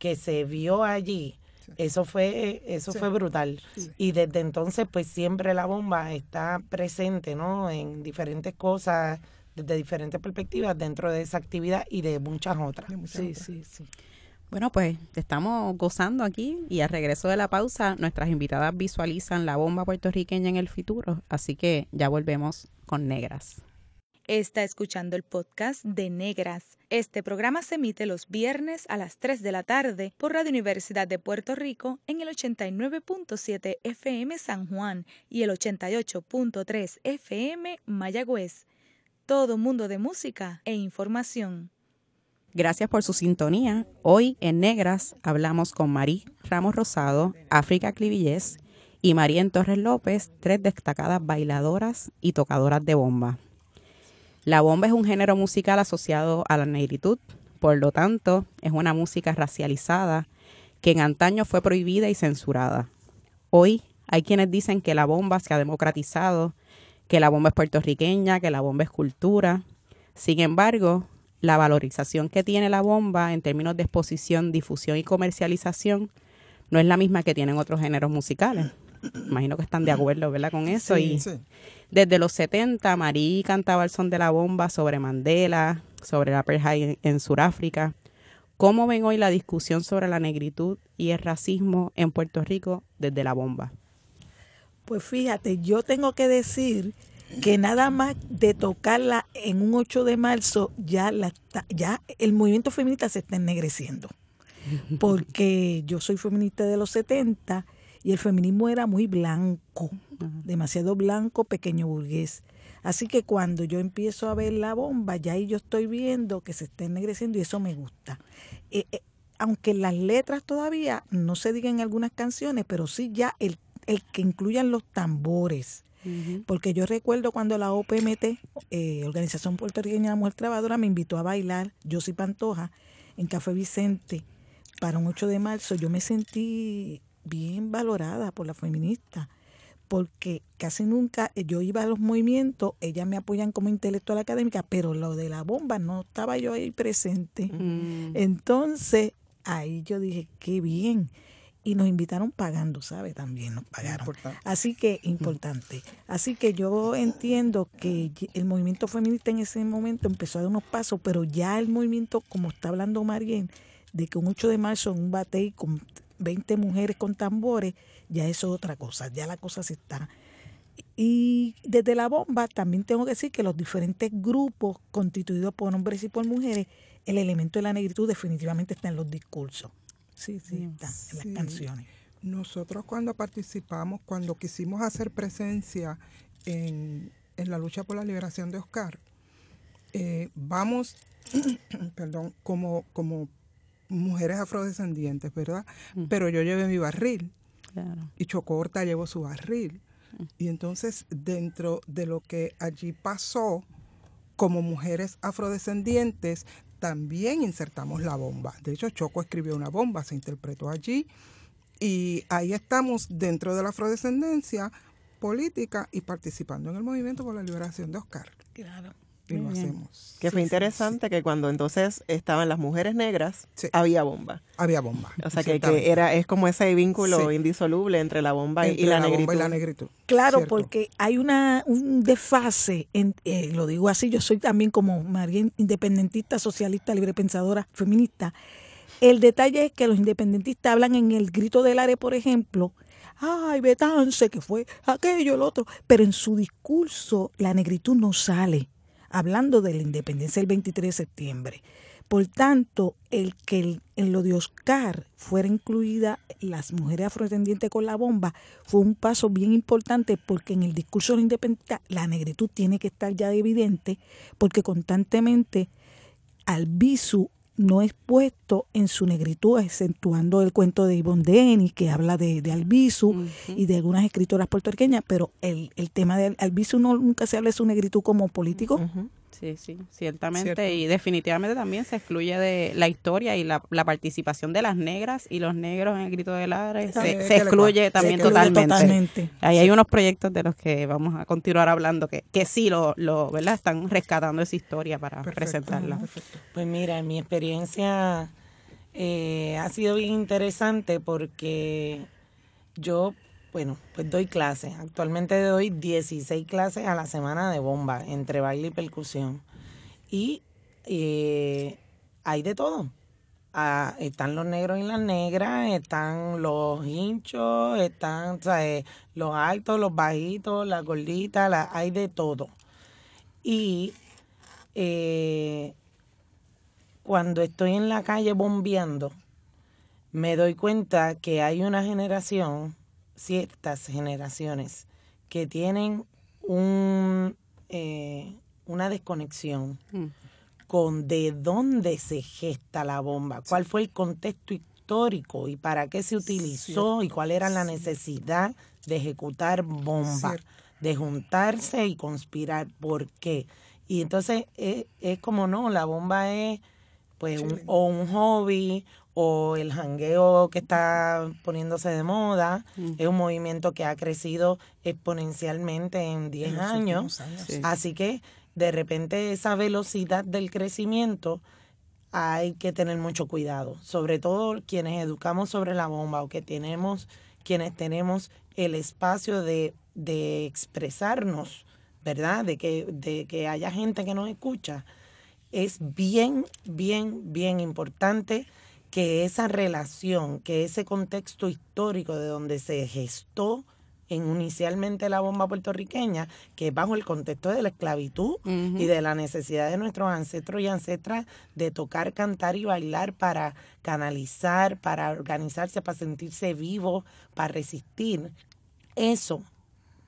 que se vio allí, eso fue eso fue brutal. Y desde entonces pues siempre la bomba está presente no en diferentes cosas desde diferentes perspectivas dentro de esa actividad y de muchas otras. Sí sí sí. Bueno, pues estamos gozando aquí y al regreso de la pausa nuestras invitadas visualizan la bomba puertorriqueña en el futuro, así que ya volvemos con Negras. Está escuchando el podcast de Negras. Este programa se emite los viernes a las 3 de la tarde por Radio Universidad de Puerto Rico en el 89.7 FM San Juan y el 88.3 FM Mayagüez. Todo mundo de música e información. Gracias por su sintonía. Hoy en Negras hablamos con Marí Ramos Rosado, África Clivillés y María Torres López, tres destacadas bailadoras y tocadoras de bomba. La bomba es un género musical asociado a la negritud, por lo tanto es una música racializada que en antaño fue prohibida y censurada. Hoy hay quienes dicen que la bomba se ha democratizado, que la bomba es puertorriqueña, que la bomba es cultura. Sin embargo, la valorización que tiene la bomba en términos de exposición, difusión y comercialización no es la misma que tienen otros géneros musicales. Imagino que están de acuerdo, ¿verdad? Con eso. y desde los 70, Marí cantaba el son de la bomba sobre Mandela, sobre la apartheid en Sudáfrica. ¿Cómo ven hoy la discusión sobre la negritud y el racismo en Puerto Rico desde la bomba? Pues fíjate, yo tengo que decir que nada más de tocarla en un 8 de marzo ya, la, ya el movimiento feminista se está ennegreciendo. porque yo soy feminista de los 70 y el feminismo era muy blanco, demasiado blanco, pequeño burgués. Así que cuando yo empiezo a ver la bomba, ya ahí yo estoy viendo que se está ennegreciendo y eso me gusta. Eh, eh, aunque las letras todavía no se digan en algunas canciones, pero sí ya el, el que incluyan los tambores. Porque yo recuerdo cuando la OPMT, eh, Organización Puertorriqueña de la Mujer Trabajadora, me invitó a bailar, yo soy Pantoja, en Café Vicente, para un 8 de marzo, yo me sentí bien valorada por la feminista porque casi nunca eh, yo iba a los movimientos, ellas me apoyan como intelectual académica, pero lo de la bomba no estaba yo ahí presente. Mm. Entonces, ahí yo dije, qué bien. Y nos invitaron pagando, ¿sabe? También nos pagaron. Así que, importante. Así que yo entiendo que el movimiento feminista en ese momento empezó a dar unos pasos, pero ya el movimiento, como está hablando Marien, de que un 8 de marzo en un batey con 20 mujeres con tambores, ya eso es otra cosa, ya la cosa se está. Y desde la bomba también tengo que decir que los diferentes grupos constituidos por hombres y por mujeres, el elemento de la negritud definitivamente está en los discursos. Sí, sí, está en las canciones. Nosotros cuando participamos, cuando quisimos hacer presencia en, la lucha por la liberación de Oscar, eh, vamos, perdón, como, como mujeres afrodescendientes, ¿verdad? Pero yo llevé mi barril y Chocorta llevó su barril. Y entonces dentro de lo que allí pasó, como mujeres afrodescendientes, también insertamos la bomba. De hecho, Choco escribió una bomba, se interpretó allí. Y ahí estamos dentro de la afrodescendencia política y participando en el movimiento por la liberación de Oscar. Claro y lo hacemos. Que fue interesante que cuando entonces estaban las mujeres negras, había bomba. Había bomba. O sea que, era es como ese vínculo indisoluble entre la bomba, y, la, negritud. Claro, porque hay una un desfase, en, eh, lo digo así, yo soy también como María independentista, socialista, librepensadora, feminista. El detalle es que los independentistas hablan en el grito del área, por ejemplo, ay, Betance, que fue aquello, el otro, pero en su discurso la negritud no sale hablando de la independencia del 23 de septiembre. Por tanto, el que en lo de Oscar fuera incluida las mujeres afrodescendientes con la bomba fue un paso bien importante porque en el discurso de la independencia la negritud tiene que estar ya evidente porque constantemente al visu no es puesto en su negritud, acentuando el cuento de Ivonne Denis, que habla de, de Albizu y de algunas escritoras puertorriqueñas, pero el, el tema de Albizu no, nunca se habla de su negritud como político. Sí, sí, ciertamente. Y definitivamente también se excluye de la historia y la, participación de las negras y los negros en el grito del área. Se, excluye también totalmente. Ahí hay unos proyectos de los que vamos a continuar hablando que, que sí lo, lo ¿verdad? están rescatando esa historia para presentarla. Pues mira, mi experiencia eh, ha sido bien interesante porque yo bueno, pues doy clases. Actualmente doy 16 clases a la semana de bomba, entre baile y percusión. Y eh, hay de todo. Ah, están los negros y las negras, están los hinchos, están los altos, los bajitos, las gorditas, hay de todo. Y eh, cuando estoy en la calle bombeando, me doy cuenta que hay una generación ciertas generaciones que tienen un, eh, una desconexión mm. con de dónde se gesta la bomba, cuál fue el contexto histórico y para qué se utilizó y cuál era la necesidad de ejecutar bomba, de juntarse y conspirar, ¿por qué? Y entonces es, es como no, la bomba es pues un, o un hobby o el jangueo que está poniéndose de moda. Es un movimiento que ha crecido exponencialmente en 10 años. Así que de repente esa velocidad del crecimiento hay que tener mucho cuidado, sobre todo quienes educamos sobre la bomba o que tenemos, quienes tenemos el espacio de, de expresarnos, ¿verdad? De que, de que haya gente que nos escucha. Es bien, bien, bien importante que esa relación, que ese contexto histórico de donde se gestó en inicialmente la bomba puertorriqueña, que es bajo el contexto de la esclavitud y de la necesidad de nuestros ancestros y ancestras de tocar, cantar y bailar para canalizar, para organizarse, para sentirse vivos, para resistir. Eso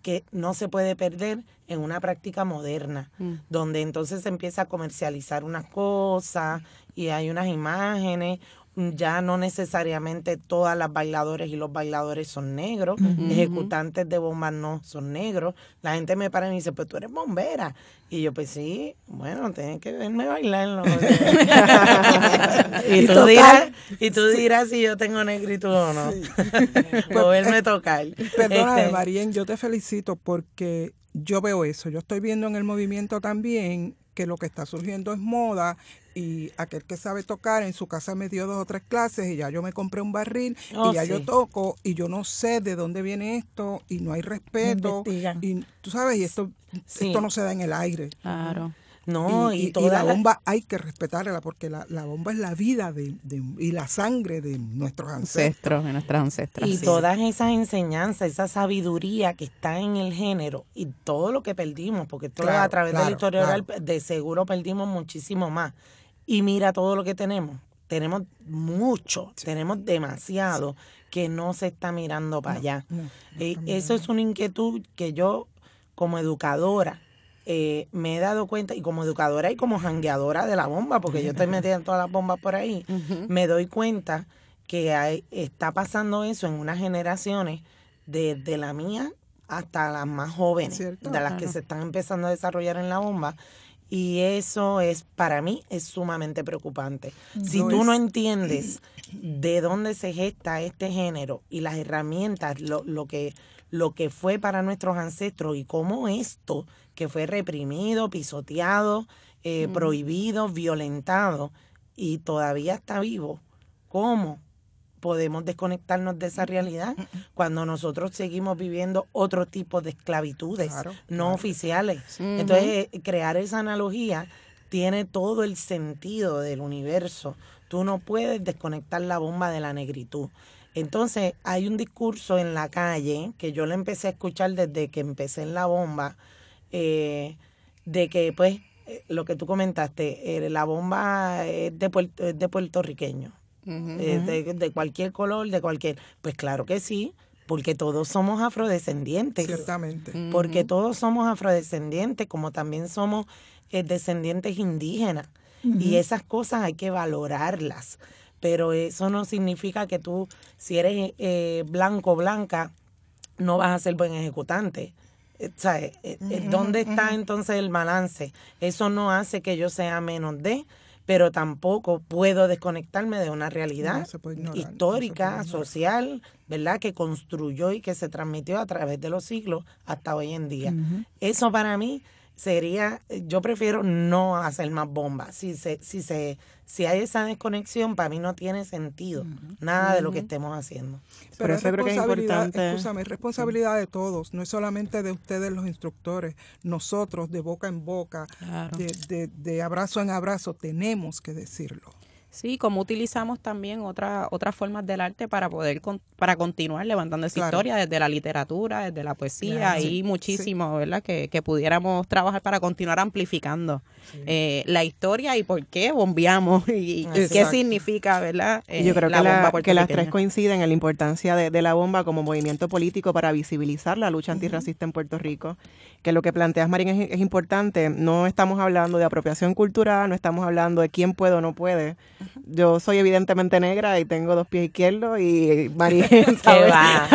que no se puede perder en una práctica moderna, mm. donde entonces se empieza a comercializar unas cosas y hay unas imágenes ya no necesariamente todas las bailadores y los bailadores son negros, ejecutantes de bombas no son negros. La gente me para y me dice, pues tú eres bombera. Y yo, pues sí, bueno, tienes que verme bailar. y, tú dirás, y tú dirás si yo tengo negritud o no. o verme tocar. Perdóname, este, Marien, yo te felicito porque yo veo eso. Yo estoy viendo en el movimiento también que lo que está surgiendo es moda y aquel que sabe tocar en su casa me dio dos o tres clases y ya yo me compré un barril y oh, ya yo toco y yo no sé de dónde viene esto y no hay respeto y tú sabes y esto esto no se da en el aire. Claro. No, y, la bomba hay que respetarla porque la, bomba es la vida de, y la sangre de nuestros ancestros. de nuestras ancestras. Y todas esas enseñanzas, esa sabiduría que está en el género y todo lo que perdimos, porque todo a través de la historia oral de seguro perdimos muchísimo más. Y mira todo lo que tenemos. Tenemos mucho, tenemos demasiado que no se está mirando para allá. Eh, eso es una inquietud que yo, como educadora, eh, me he dado cuenta, y como educadora y como jangueadora de la bomba, porque yo estoy metida en todas las bombas por ahí, me doy cuenta que hay, está pasando eso en unas generaciones, desde la mía hasta las más jóvenes, de las que se están empezando a desarrollar en la bomba, y eso es, para mí, es sumamente preocupante. Si tú no entiendes de dónde se gesta este género y las herramientas, lo, lo, que, lo que fue para nuestros ancestros y cómo esto, que fue reprimido, pisoteado, eh, prohibido, violentado y todavía está vivo, ¿cómo podemos desconectarnos de esa realidad cuando nosotros seguimos viviendo otro tipo de esclavitudes no oficiales. Entonces, eh, crear esa analogía tiene todo el sentido del universo. Tú no puedes desconectar la bomba de la negritud. Entonces, hay un discurso en la calle que yo lo empecé a escuchar desde que empecé en la bomba, eh, de que, pues, eh, lo que tú comentaste, la bomba es de, de puertorriqueño. Eh, de, cualquier color, de cualquier. Pues claro que sí, porque todos somos afrodescendientes. Ciertamente. Porque todos somos afrodescendientes, como también somos eh, descendientes indígenas. Y esas cosas hay que valorarlas. Pero eso no significa que tú, si eres eh, blanco o blanca, no vas a ser buen ejecutante. ¿Sabes? ¿Dónde está entonces el balance? Eso no hace que yo sea menos de, pero tampoco puedo desconectarme de una realidad histórica, social, ¿verdad? Que construyó y que se transmitió a través de los siglos hasta hoy en día. Eso para mí sería, yo prefiero no hacer más bombas. Si se, si se, si hay esa desconexión, para mí no tiene sentido nada de lo que estemos haciendo. Pero eso creo que es importante. Escúchame, es responsabilidad de todos, no es solamente de ustedes los instructores, nosotros de boca en boca, de, de abrazo en abrazo, tenemos que decirlo. Sí, como utilizamos también otra, otras formas del arte para poder para continuar levantando esa historia desde la literatura, desde la poesía y muchísimo, ¿verdad? Que, que, pudiéramos trabajar para continuar amplificando eh, la historia y por qué bombeamos y, qué significa, ¿verdad? Yo creo eh, que, que, las tres coinciden en la importancia de, de, la bomba como movimiento político para visibilizar la lucha antirracista en Puerto Rico, que lo que planteas, Marín, es, es importante. No estamos hablando de apropiación cultural, no estamos hablando de quién puede o no puede yo soy evidentemente negra y tengo dos pies izquierdos y María va.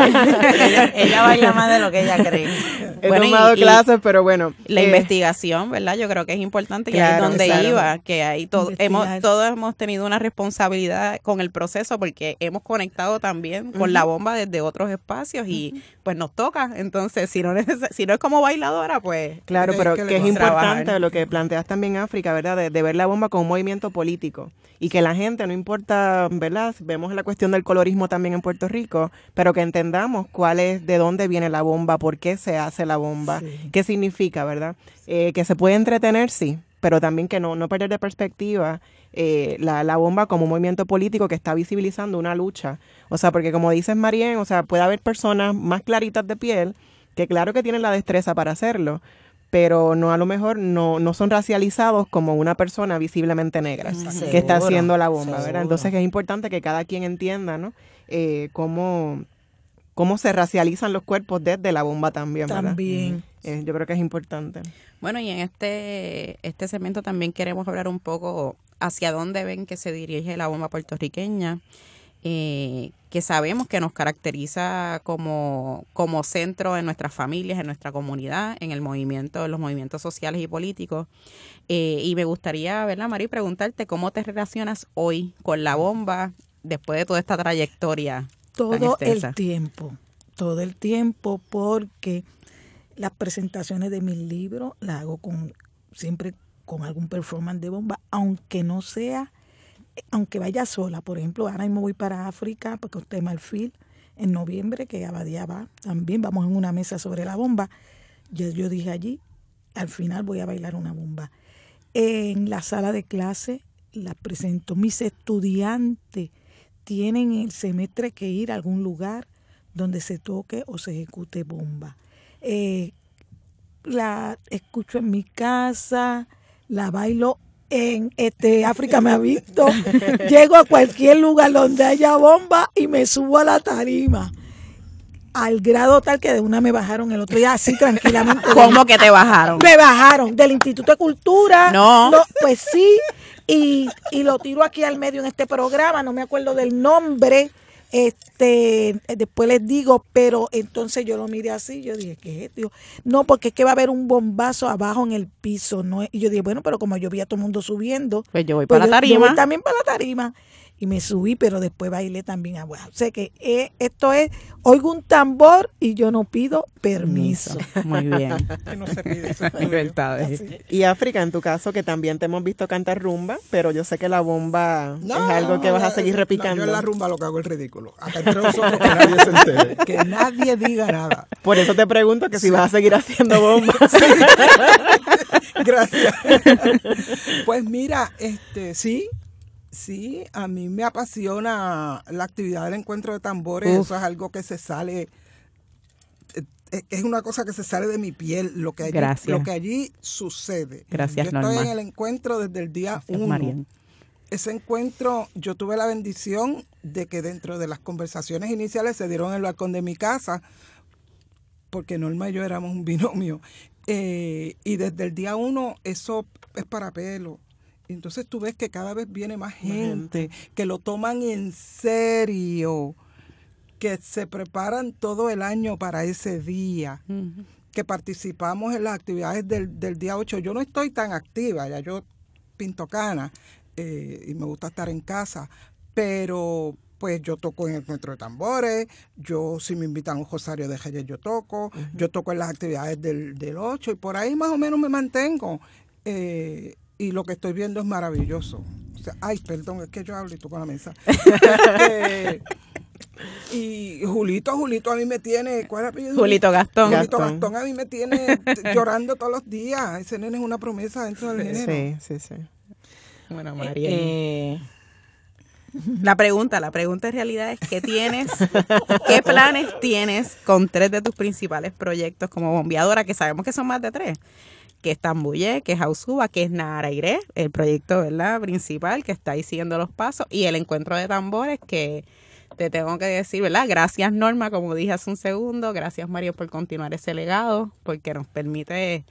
ella, baila más de lo que ella cree. He tomado clases, pero bueno. La eh, investigación, ¿verdad? Yo creo que es importante que ahí donde iba, que ahí todo, hemos, todos hemos tenido una responsabilidad con el proceso porque hemos conectado también con la bomba desde otros espacios y pues nos toca. Entonces, si no, si no es como bailadora, pues... Claro, pero que, es importante lo que planteas también África, ¿verdad? De, de ver la bomba como un movimiento político y que la gente, no importa, ¿verdad? Vemos la cuestión del colorismo también en Puerto Rico, pero que entendamos cuál es, de dónde viene la bomba, por qué se hace la bomba, qué significa, ¿verdad? Eh, que se puede entretener, sí, pero también que no, no perder de perspectiva eh, la, la, bomba como un movimiento político que está visibilizando una lucha. O sea, porque como dices Marien, o sea, puede haber personas más claritas de piel que claro que tienen la destreza para hacerlo, pero no a lo mejor no, no son racializados como una persona visiblemente negra que está haciendo la bomba, ¿verdad? Entonces es importante que cada quien entienda, ¿no? Eh, cómo, cómo se racializan los cuerpos desde la bomba también, ¿verdad? También. Eh, yo creo que es importante. Bueno, y en este, este segmento también queremos hablar un poco hacia dónde ven que se dirige la bomba puertorriqueña, eh, que sabemos que nos caracteriza como, como centro en nuestras familias, en nuestra comunidad, en el movimiento, en los movimientos sociales y políticos. Eh, y me gustaría, ¿verdad, Mari, preguntarte cómo te relacionas hoy con la bomba después de toda esta trayectoria. Todo el tiempo, todo el tiempo, porque las presentaciones de mis libros las hago con siempre con algún performance de bomba, aunque no sea aunque vaya sola, por ejemplo, ahora mismo voy para África, porque usted Marfil, en noviembre, que Abadía va también, vamos en una mesa sobre la bomba. Yo, yo dije allí, al final voy a bailar una bomba. En la sala de clase la presento. Mis estudiantes tienen el semestre que ir a algún lugar donde se toque o se ejecute bomba. Eh, la escucho en mi casa, la bailo en este África me ha visto. Llego a cualquier lugar donde haya bomba y me subo a la tarima. Al grado tal que de una me bajaron el otro día así tranquilamente. ¿Cómo que te bajaron? Me bajaron del Instituto de Cultura. No. pues sí. Y, y lo tiro aquí al medio en este programa, no me acuerdo del nombre este, después les digo, pero entonces yo lo miré así, yo dije, ¿qué es esto? No, porque es que va a haber un bombazo abajo en el piso, ¿no? Y yo dije, bueno, pero como yo vi a todo el mundo subiendo, pues yo voy pues para la tarima. Yo también para la tarima y me subí, pero después bailé también a O sea que eh, esto es, oigo un tambor y yo no pido permiso. Muy bien. no se pide Y África, en tu caso, que también te hemos visto cantar rumba, pero yo sé que la bomba es algo que vas a seguir repicando. yo en la rumba lo que hago es ridículo. Acá entre nosotros que nadie se entere. Que nadie diga nada. Por eso te pregunto que si vas a seguir haciendo bomba. Gracias. Pues mira, este, sí, Sí, a mí me apasiona la actividad del encuentro de tambores. Eso es algo que se sale, eh, eh, es una cosa que se sale de mi piel, lo que allí, Lo que allí sucede. Gracias, Yo estoy en el encuentro desde el día uno. Ese encuentro, yo tuve la bendición de que dentro de las conversaciones iniciales se dieron en el balcón de mi casa, porque Norma y yo éramos un binomio. Eh, y desde el día uno eso es para pelo entonces tú ves que cada vez viene más gente, que lo toman en serio, que se preparan todo el año para ese día, que participamos en las actividades del, día 8. Yo no estoy tan activa, ya yo pinto cana eh, y me gusta estar en casa, pero pues yo toco en el encuentro de tambores, yo si me invitan a un rosario de Reyes yo toco, yo toco en las actividades del, del 8 y por ahí más o menos me mantengo. Eh, y lo que estoy viendo es maravilloso. ay, perdón, es que yo hablo y toco la mesa. Este, y Julito, Julito a mí me tiene, ¿cuál es el apellido? Julito Gastón. Julito Gastón. a mí me tiene llorando todos los días. Ese nene es una promesa dentro del género. Sí, sí, sí. Bueno, María. Eh, la pregunta, la pregunta en realidad es ¿qué tienes, qué planes tienes con tres de tus principales proyectos como bombeadora, que sabemos que son más de tres? Que es Tambuye, que es Ausuba, que es Naraire, el proyecto ¿verdad? principal que está ahí siguiendo los pasos, y el encuentro de tambores que te tengo que decir, ¿verdad? Gracias Norma, como dije hace un segundo, gracias Mario por continuar ese legado, porque nos permite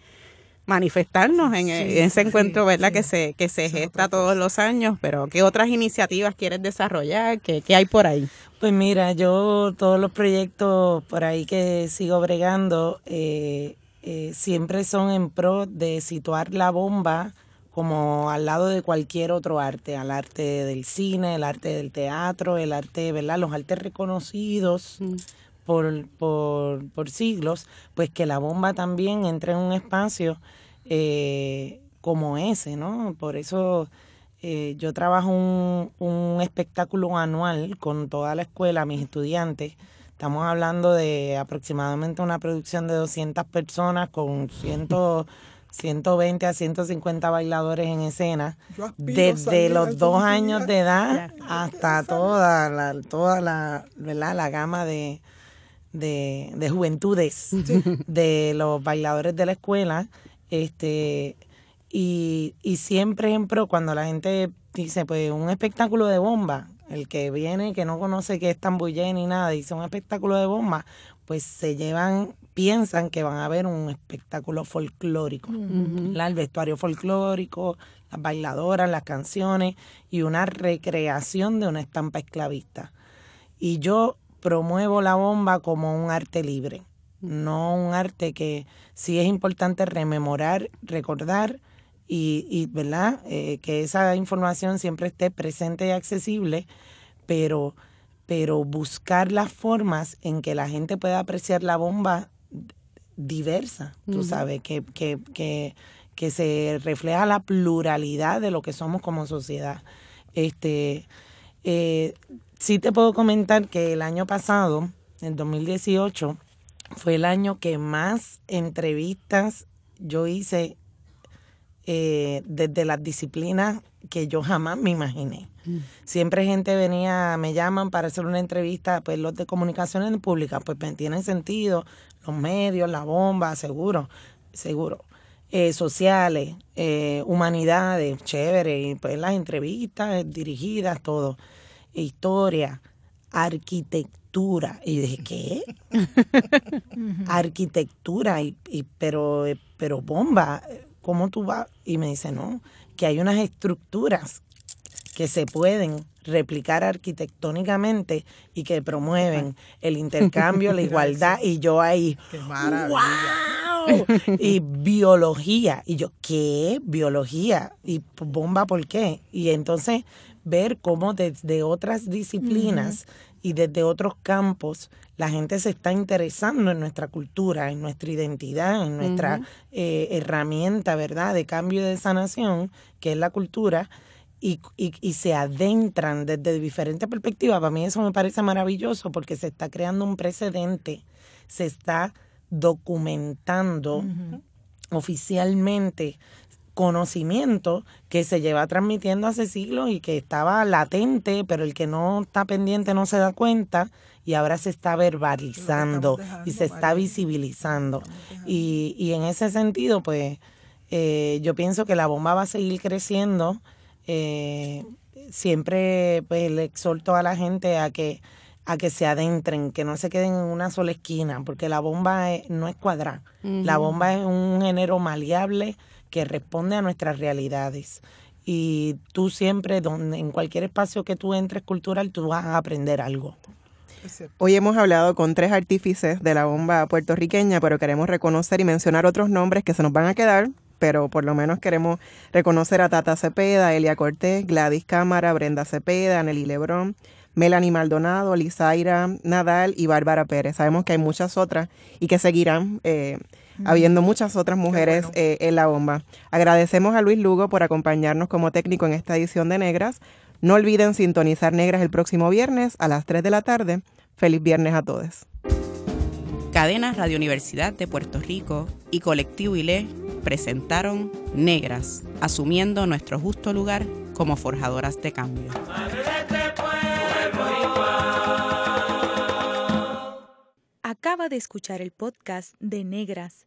manifestarnos en, ese encuentro, ¿verdad? que se que se gesta todos los años, pero ¿qué otras iniciativas quieres desarrollar? ¿Qué, qué hay por ahí? Pues mira, yo todos los proyectos por ahí que sigo bregando, eh, eh, siempre son en pro de situar la bomba como al lado de cualquier otro arte, al arte del cine, el arte del teatro, el arte, ¿verdad? Los artes reconocidos mm. por, por, por, siglos, pues que la bomba también entre en un espacio eh, como ese, ¿no? Por eso eh, yo trabajo un, un espectáculo anual con toda la escuela, mis estudiantes, Estamos hablando de aproximadamente una producción de 200 personas con cientos, 120 a 150 bailadores en escena, desde los dos años de edad hasta toda la, toda la, ¿verdad? la gama de, de, juventudes de los bailadores de la escuela. Este, y, y siempre en pro, cuando la gente dice, pues un espectáculo de bomba, el que viene, que no conoce que es tambullé ni nada, dice un espectáculo de bomba, pues se llevan piensan que van a ver un espectáculo folclórico. El vestuario folclórico, las bailadoras, las canciones y una recreación de una estampa esclavista. Y yo promuevo la bomba como un arte libre, no un arte que sí es importante rememorar, recordar y, ¿verdad? Eh, que esa información siempre esté presente y accesible, pero pero buscar las formas en que la gente pueda apreciar la bomba diversa, tú sabes, que, que, que, que, se refleja la pluralidad de lo que somos como sociedad. Este, eh, sí te puedo comentar que el año pasado, en 2018, fue el año que más entrevistas yo hice eh, desde las disciplinas que yo jamás me imaginé. Mm. Siempre gente venía, me llaman para hacer una entrevista, pues los de comunicaciones públicas, pues tienen sentido, los medios, la bomba, seguro, seguro. Eh, sociales, eh, humanidades, chévere, y pues las entrevistas dirigidas, todo. Historia, arquitectura. Y dije, ¿qué? arquitectura, y, y, pero, pero bomba, ¿cómo tú vas? Y me dice, no, que hay unas estructuras que se pueden replicar arquitectónicamente y que promueven el intercambio, la igualdad y yo ahí, ¡wow! Y biología, y yo, ¿qué? Biología, y bomba, ¿por qué? Y entonces ver cómo desde otras disciplinas y desde otros campos la gente se está interesando en nuestra cultura, en nuestra identidad, en nuestra eh, herramienta, ¿verdad?, de cambio y de sanación, que es la cultura y, y, y, se adentran desde diferentes perspectivas. Para mí eso me parece maravilloso porque se está creando un precedente, se está documentando oficialmente conocimiento que se lleva transmitiendo hace siglos y que estaba latente, pero el que no está pendiente no se da cuenta y ahora se está verbalizando y se está visibilizando. Y, y en ese sentido, pues eh, yo pienso que la bomba va a seguir creciendo eh, siempre pues le exhorto a la gente a que a que se adentren, que no se queden en una sola esquina, porque la bomba no es cuadrada. La bomba es un género maleable que responde a nuestras realidades. Y tú siempre, donde, en cualquier espacio que tú entres cultural, tú vas a aprender algo. Hoy hemos hablado con tres artífices de la bomba puertorriqueña, pero queremos reconocer y mencionar otros nombres que se nos van a quedar pero por lo menos queremos reconocer a Tata Cepeda, Elia Cortés, Gladys Cámara, Brenda Cepeda, Nelly Lebrón, Melanie Maldonado, Lizaira Nadal y Bárbara Pérez. Sabemos que hay muchas otras y que seguirán eh, habiendo muchas otras mujeres eh, en la bomba. Agradecemos a Luis Lugo por acompañarnos como técnico en esta edición de Negras. No olviden sintonizar Negras el próximo viernes a las 3 de la tarde. Feliz viernes a todos. Cadena Radio Universidad de Puerto Rico y Colectivo ILE presentaron Negras, asumiendo nuestro justo lugar como forjadoras de cambio. Acaba de escuchar el podcast de Negras.